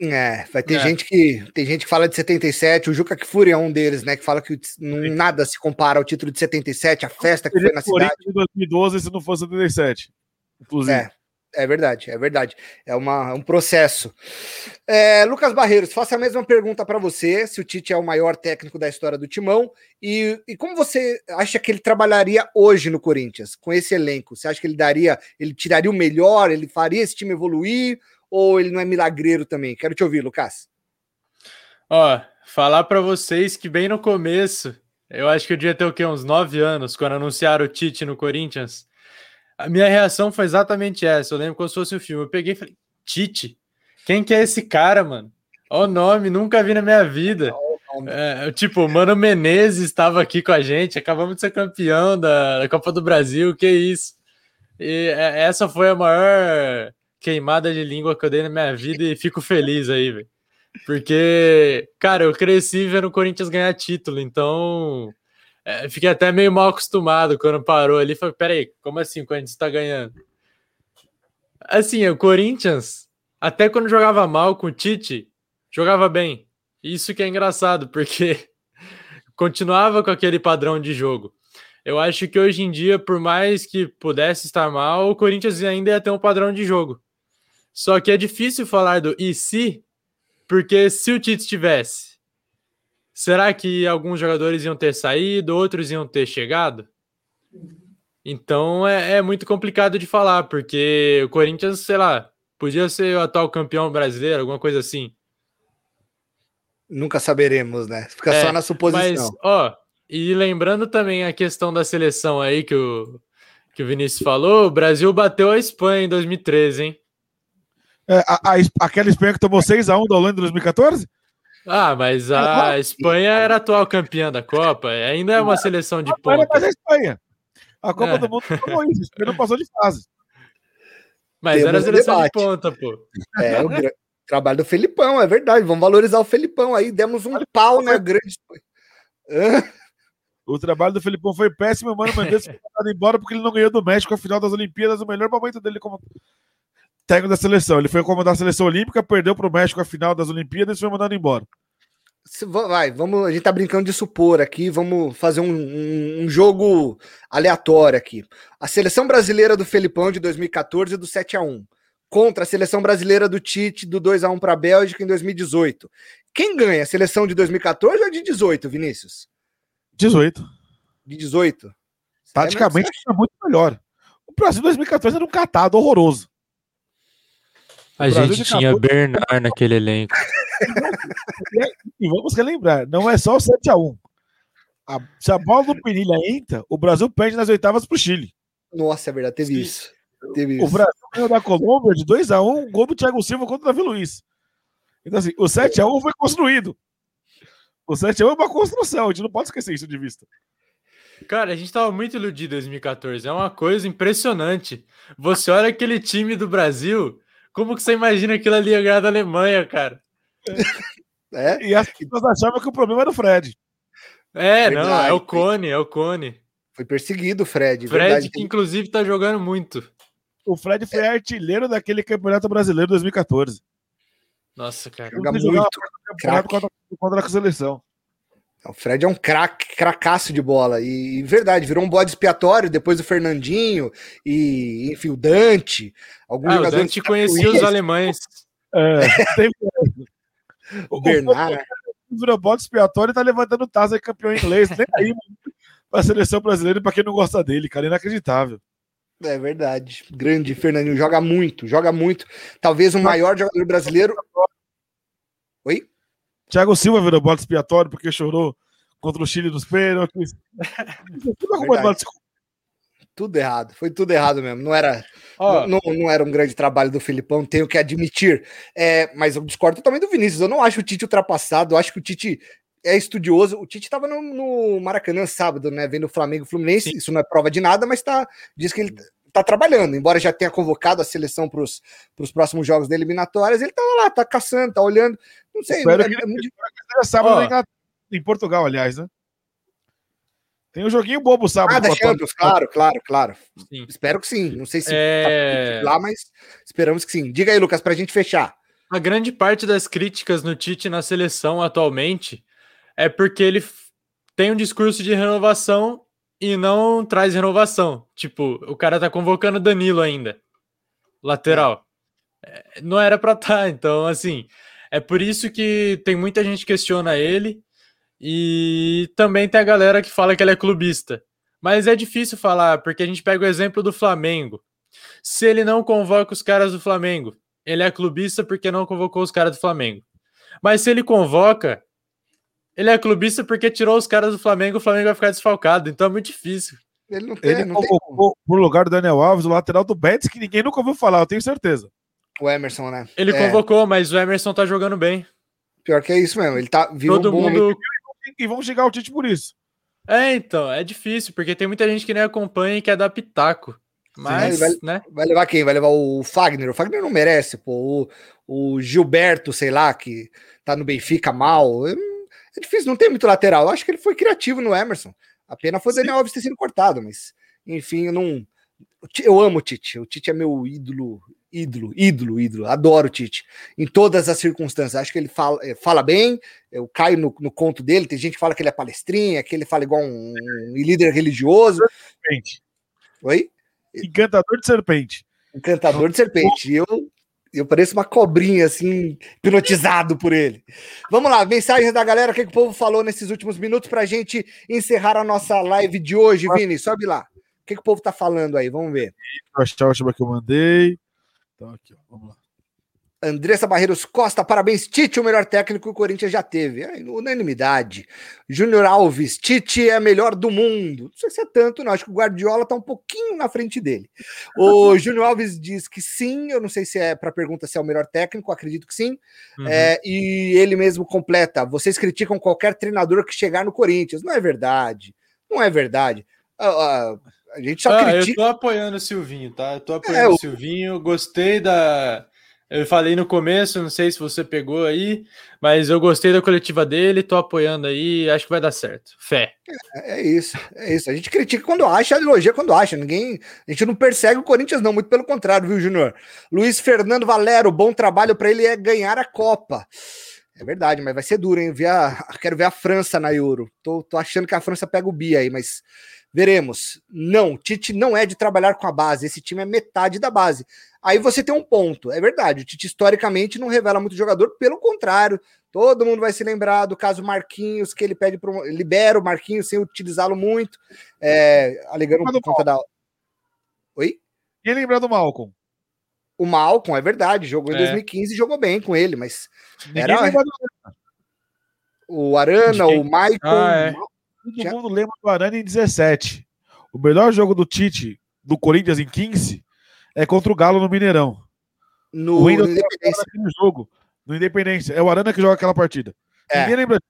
É, vai ter é. gente que tem gente que fala de 77, o Juca Kfouri é um deles, né, que fala que não, nada se compara ao título de 77, a festa que foi na cidade. de 2012 se não fosse 77. Inclusive. É, é verdade, é verdade. É uma, um processo. É, Lucas Barreiros, faço a mesma pergunta para você: se o Tite é o maior técnico da história do Timão e, e como você acha que ele trabalharia hoje no Corinthians com esse elenco? Você acha que ele daria, ele tiraria o melhor, ele faria esse time evoluir ou ele não é milagreiro também? Quero te ouvir, Lucas. Ó, falar para vocês que bem no começo, eu acho que eu devia ter o quê? Uns nove anos, quando anunciaram o Tite no Corinthians. A minha reação foi exatamente essa. Eu lembro como se fosse um filme. Eu peguei e falei, Tite? Quem que é esse cara, mano? Olha o nome, nunca vi na minha vida. É, tipo, Mano Menezes estava aqui com a gente, acabamos de ser campeão da, da Copa do Brasil, que isso. E é, essa foi a maior queimada de língua que eu dei na minha vida e fico feliz aí, velho. Porque, cara, eu cresci vendo o Corinthians ganhar título, então é, fiquei até meio mal acostumado quando parou ali. Falei, peraí, como assim o Corinthians tá ganhando? Assim, o Corinthians, até quando jogava mal com o Tite, jogava bem. Isso que é engraçado, porque continuava com aquele padrão de jogo. Eu acho que hoje em dia, por mais que pudesse estar mal, o Corinthians ainda ia ter um padrão de jogo. Só que é difícil falar do e se, porque se o Tite tivesse, será que alguns jogadores iam ter saído, outros iam ter chegado? Então é, é muito complicado de falar, porque o Corinthians, sei lá, podia ser o atual campeão brasileiro, alguma coisa assim. Nunca saberemos, né? Fica é, só na suposição. Mas, ó, e lembrando também a questão da seleção aí que o, que o Vinícius falou, o Brasil bateu a Espanha em 2013, hein? É, a, a, aquela Espanha que tomou 6x1 da Holanda em 2014? Ah, mas a Espanha era atual campeã da Copa, ainda é uma seleção de ponta. Mas a Espanha. A Copa é. do Mundo tomou isso, a Espanha não passou de fase. Mas Temos era a seleção debate. de ponta, pô. É, o trabalho do Felipão, é verdade. Vamos valorizar o Felipão aí. Demos um pau na grande Espanha. O trabalho do Felipão foi péssimo. Mano Mendes foi mandado embora porque ele não ganhou do México a final das Olimpíadas. O melhor momento dele como técnico da seleção. Ele foi comandar a seleção olímpica, perdeu para o México a final das Olimpíadas e foi mandado embora. Vai, vamos. A gente tá brincando de supor aqui. Vamos fazer um, um, um jogo aleatório aqui. A seleção brasileira do Felipão de 2014 do 7 a 1 contra a seleção brasileira do Tite do 2 a 1 para a Bélgica em 2018. Quem ganha? A seleção de 2014 ou de 18, Vinícius? 18. De 18. Taticamente é muito melhor. O Brasil 2014 era um catado horroroso. A gente tinha Bernard naquele elenco. e vamos relembrar, não é só o 7x1. A, se a bola do Penilha entra, o Brasil perde nas oitavas pro Chile. Nossa, é verdade, teve Sim. isso. Teve o isso. Brasil ganhou da Colômbia de 2x1, gol do Thiago Silva contra o Davi Luiz. Então, assim, o 7x1 foi construído. O 7x1 é uma construção, a gente não pode esquecer isso de vista. Cara, a gente tava muito iludido em 2014. É uma coisa impressionante. Você olha aquele time do Brasil, como que você imagina aquilo ali ganhar da Alemanha, cara? É? E as pessoas achavam que o problema era o Fred. É, verdade. não, é o Cone, é o Cone. Foi perseguido o Fred. Fred, verdade. que inclusive tá jogando muito. O Fred foi é. artilheiro daquele Campeonato Brasileiro 2014. Nossa, cara. Joga muito. Contra, contra a seleção. O Fred é um craque, cracaço de bola. E, verdade, virou um bode expiatório depois do Fernandinho e, enfim, o Dante. Alguns ah, o Dante conhecia os alemães. É, o Bernard. Virou bode expiatório e tá levantando taça de campeão inglês. Nem aí, pra seleção brasileira, pra quem não gosta dele, cara, inacreditável. É verdade. Grande Fernandinho, joga muito, joga muito. Talvez o maior jogador brasileiro. Thiago Silva virou bode expiatório porque chorou contra o Chile nos pênaltis. Tudo errado, foi tudo errado mesmo. Não era, oh. não, não, era um grande trabalho do Filipão, tenho que admitir. É, mas eu discordo também do Vinícius. Eu não acho o Tite ultrapassado, eu acho que o Tite é estudioso. O Tite estava no, no, Maracanã sábado, né? Vendo o Flamengo Fluminense. Sim. Isso não é prova de nada, mas tá, diz que ele tá trabalhando, embora já tenha convocado a seleção para os próximos jogos da eliminatórias, ele tá lá, tá caçando, tá olhando. Não sei, Espero é, que, é muito... sábado oh. em Portugal, aliás, né? Tem um joguinho bobo sábado. Ah, da Champions, claro, claro, claro. Sim. Espero que sim. Não sei se é... tá lá, mas esperamos que sim. Diga aí, Lucas, para a gente fechar. A grande parte das críticas no Tite na seleção atualmente é porque ele tem um discurso de renovação e não traz renovação. Tipo, o cara tá convocando Danilo ainda, lateral. É. Não era para tá, então assim, é por isso que tem muita gente que questiona ele e também tem a galera que fala que ele é clubista. Mas é difícil falar, porque a gente pega o exemplo do Flamengo. Se ele não convoca os caras do Flamengo, ele é clubista porque não convocou os caras do Flamengo. Mas se ele convoca, ele é clubista porque tirou os caras do Flamengo, o Flamengo vai ficar desfalcado, então é muito difícil. Ele não tem, ele não colocou tem por lugar do Daniel Alves, o lateral do Betis, que ninguém nunca ouviu falar, eu tenho certeza. O Emerson, né? Ele é. convocou, mas o Emerson tá jogando bem. Pior que é isso mesmo, ele tá Todo um mundo e vamos chegar ao Tite por isso. É, então, é difícil, porque tem muita gente que nem acompanha e quer dar pitaco. Mas, vai, né? Vai levar quem? Vai levar o Fagner. O Fagner não merece, pô. O, o Gilberto, sei lá, que tá no Benfica mal. É difícil, não tem muito lateral. Eu acho que ele foi criativo no Emerson. A pena foi o Daniel Alves ter sido cortado, mas enfim, eu não. Eu amo o Tite. O Tite é meu ídolo, ídolo, ídolo, ídolo. Adoro o Tite. Em todas as circunstâncias. Acho que ele fala, eh, fala bem. Eu caio no, no conto dele. Tem gente que fala que ele é palestrinha, que ele fala igual um, um líder religioso. Serpente. Oi? Encantador de serpente. Encantador de serpente. E eu eu pareço uma cobrinha, assim, hipnotizado por ele. Vamos lá, mensagens da galera, o que, que o povo falou nesses últimos minutos para a gente encerrar a nossa live de hoje, Vini. Sobe lá. O que, que o povo tá falando aí? Vamos ver. A última que eu mandei. Então, aqui, ó, vamos lá. Andressa Barreiros Costa, parabéns. Tite, o melhor técnico que o Corinthians já teve. É, unanimidade. Júnior Alves, Tite é melhor do mundo. Não sei se é tanto, não. Acho que o Guardiola tá um pouquinho na frente dele. O Júnior Alves diz que sim. Eu não sei se é para pergunta se é o melhor técnico, acredito que sim. Uhum. É, e ele mesmo completa: vocês criticam qualquer treinador que chegar no Corinthians. Não é verdade. Não é verdade. Uh, uh, a gente só ah, critica. Eu tô apoiando o Silvinho, tá? Eu tô apoiando é, o Silvinho. Gostei da eu falei no começo, não sei se você pegou aí, mas eu gostei da coletiva dele, tô apoiando aí, acho que vai dar certo. Fé. É, é isso, é isso. A gente critica quando acha, elogia quando acha. Ninguém, a gente não persegue o Corinthians não, muito pelo contrário, viu, Júnior? Luiz Fernando Valero, bom trabalho para ele é ganhar a Copa. É verdade, mas vai ser duro, hein? Ver a, quero ver a França na Euro. Tô, tô achando que a França pega o Bia aí, mas veremos. Não, Tite não é de trabalhar com a base. Esse time é metade da base. Aí você tem um ponto. É verdade, o Tite historicamente não revela muito jogador, pelo contrário, todo mundo vai se lembrar do caso Marquinhos, que ele pede pro, libera o Marquinhos sem utilizá-lo muito, é, alegando por conta da. Oi? E lembrar do Malcolm? O Malcolm, é verdade, jogou em 2015 e jogou bem com ele, mas. era... O Arana, o Maicon. Ah, é. Todo mundo lembra do Arana em 17. O melhor jogo do Tite do Corinthians em 15 é contra o Galo no Mineirão. No, o no Independência. jogo. No Independência. É o Arana que joga aquela partida. É. Ninguém lembra.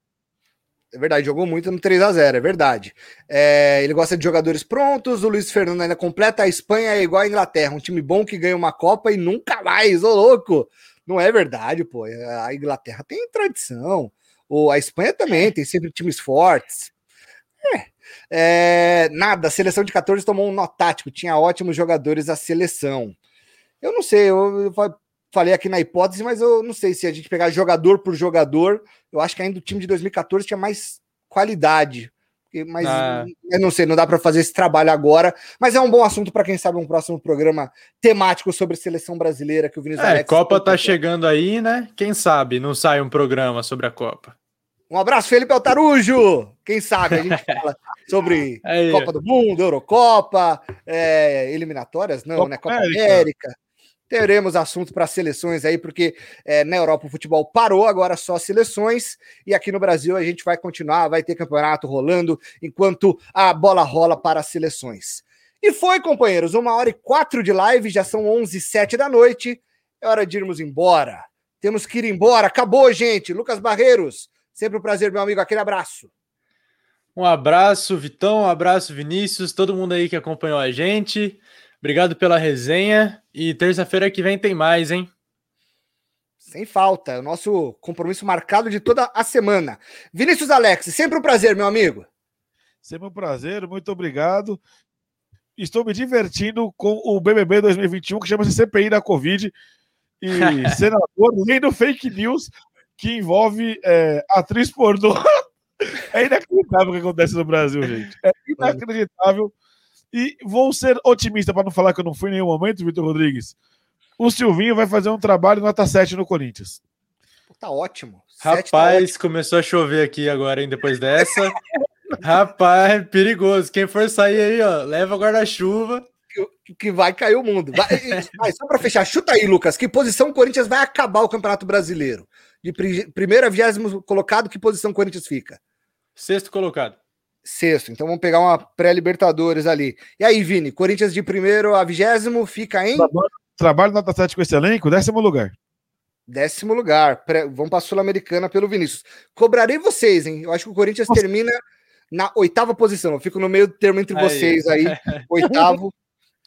É verdade, jogou muito no 3 a 0 é verdade. É, ele gosta de jogadores prontos. O Luiz Fernando ainda completa. A Espanha é igual a Inglaterra, um time bom que ganha uma Copa e nunca mais, ô louco. Não é verdade, pô. A Inglaterra tem tradição. O, a Espanha também tem sempre times fortes. É, é, nada, a seleção de 14 tomou um nó tático, tinha ótimos jogadores a seleção. Eu não sei, eu, eu falei aqui na hipótese, mas eu não sei se a gente pegar jogador por jogador, eu acho que ainda o time de 2014 tinha mais qualidade. Mas ah. eu não sei, não dá para fazer esse trabalho agora. Mas é um bom assunto para quem sabe um próximo programa temático sobre seleção brasileira que o Vinícius é, Alex Copa tá chegando aí, né? Quem sabe não sai um programa sobre a Copa. Um abraço, Felipe Altarujo. Quem sabe a gente fala sobre Aí. Copa do Mundo, Eurocopa, é, eliminatórias, não, Copa né? Copa América. América. Teremos assunto para seleções aí, porque é, na Europa o futebol parou, agora só seleções, e aqui no Brasil a gente vai continuar, vai ter campeonato rolando enquanto a bola rola para as seleções. E foi, companheiros, uma hora e quatro de live, já são onze e sete da noite. É hora de irmos embora. Temos que ir embora. Acabou, gente. Lucas Barreiros, sempre um prazer, meu amigo. Aquele abraço. Um abraço, Vitão. Um abraço, Vinícius. Todo mundo aí que acompanhou a gente. Obrigado pela resenha. E terça-feira que vem tem mais, hein? Sem falta. É o nosso compromisso marcado de toda a semana. Vinícius Alex, sempre um prazer, meu amigo. Sempre um prazer, muito obrigado. Estou me divertindo com o BBB 2021, que chama-se CPI da Covid. E senador lendo fake news que envolve é, atriz pornô. É inacreditável o que acontece no Brasil, gente. É inacreditável. E vou ser otimista para não falar que eu não fui em nenhum momento, Vitor Rodrigues o Silvinho vai fazer um trabalho nota 7 no Corinthians. Tá ótimo. Tá Rapaz, tá começou a chover aqui agora, hein, depois dessa. Rapaz, perigoso. Quem for sair aí, ó, leva guarda-chuva. Que, que, vai cair o mundo. Vai, vai, só para fechar, chuta aí, Lucas. Que posição o Corinthians vai acabar o Campeonato Brasileiro? De primeiro a vigésimo colocado, que posição o Corinthians fica? Sexto colocado. Sexto. Então vamos pegar uma pré-Libertadores ali. E aí, Vini? Corinthians de primeiro a vigésimo fica em. Trabalho nota 7 com esse elenco, décimo lugar. Décimo lugar. Vamos para a Sul-Americana pelo Vinícius. Cobrarei vocês, hein? Eu acho que o Corinthians Nossa. termina na oitava posição. Eu fico no meio termo entre aí. vocês aí. Oitavo.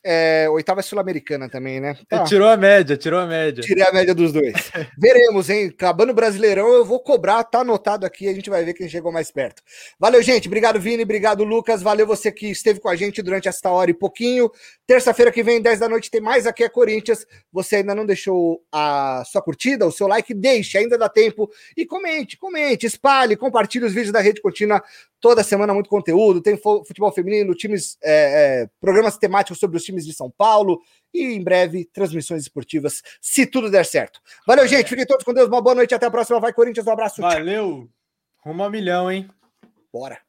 É, oitava é sul-americana também, né? Tá. Tirou a média, tirou a média. Tirei a média dos dois. Veremos, hein? Acabando o Brasileirão, eu vou cobrar, tá anotado aqui, a gente vai ver quem chegou mais perto. Valeu, gente. Obrigado, Vini. Obrigado, Lucas. Valeu você que esteve com a gente durante esta hora e pouquinho. Terça-feira que vem, 10 da noite, tem mais aqui a Corinthians. Você ainda não deixou a sua curtida, o seu like, deixe, ainda dá tempo. E comente, comente, espalhe, compartilhe os vídeos da Rede Contínua Toda semana muito conteúdo, tem futebol feminino, times, é, é, programas temáticos sobre os times de São Paulo e em breve transmissões esportivas, se tudo der certo. Valeu, gente. Fiquem todos com Deus. Uma boa noite. Até a próxima. Vai, Corinthians. Um abraço. Valeu. Rumo a milhão, hein? Bora.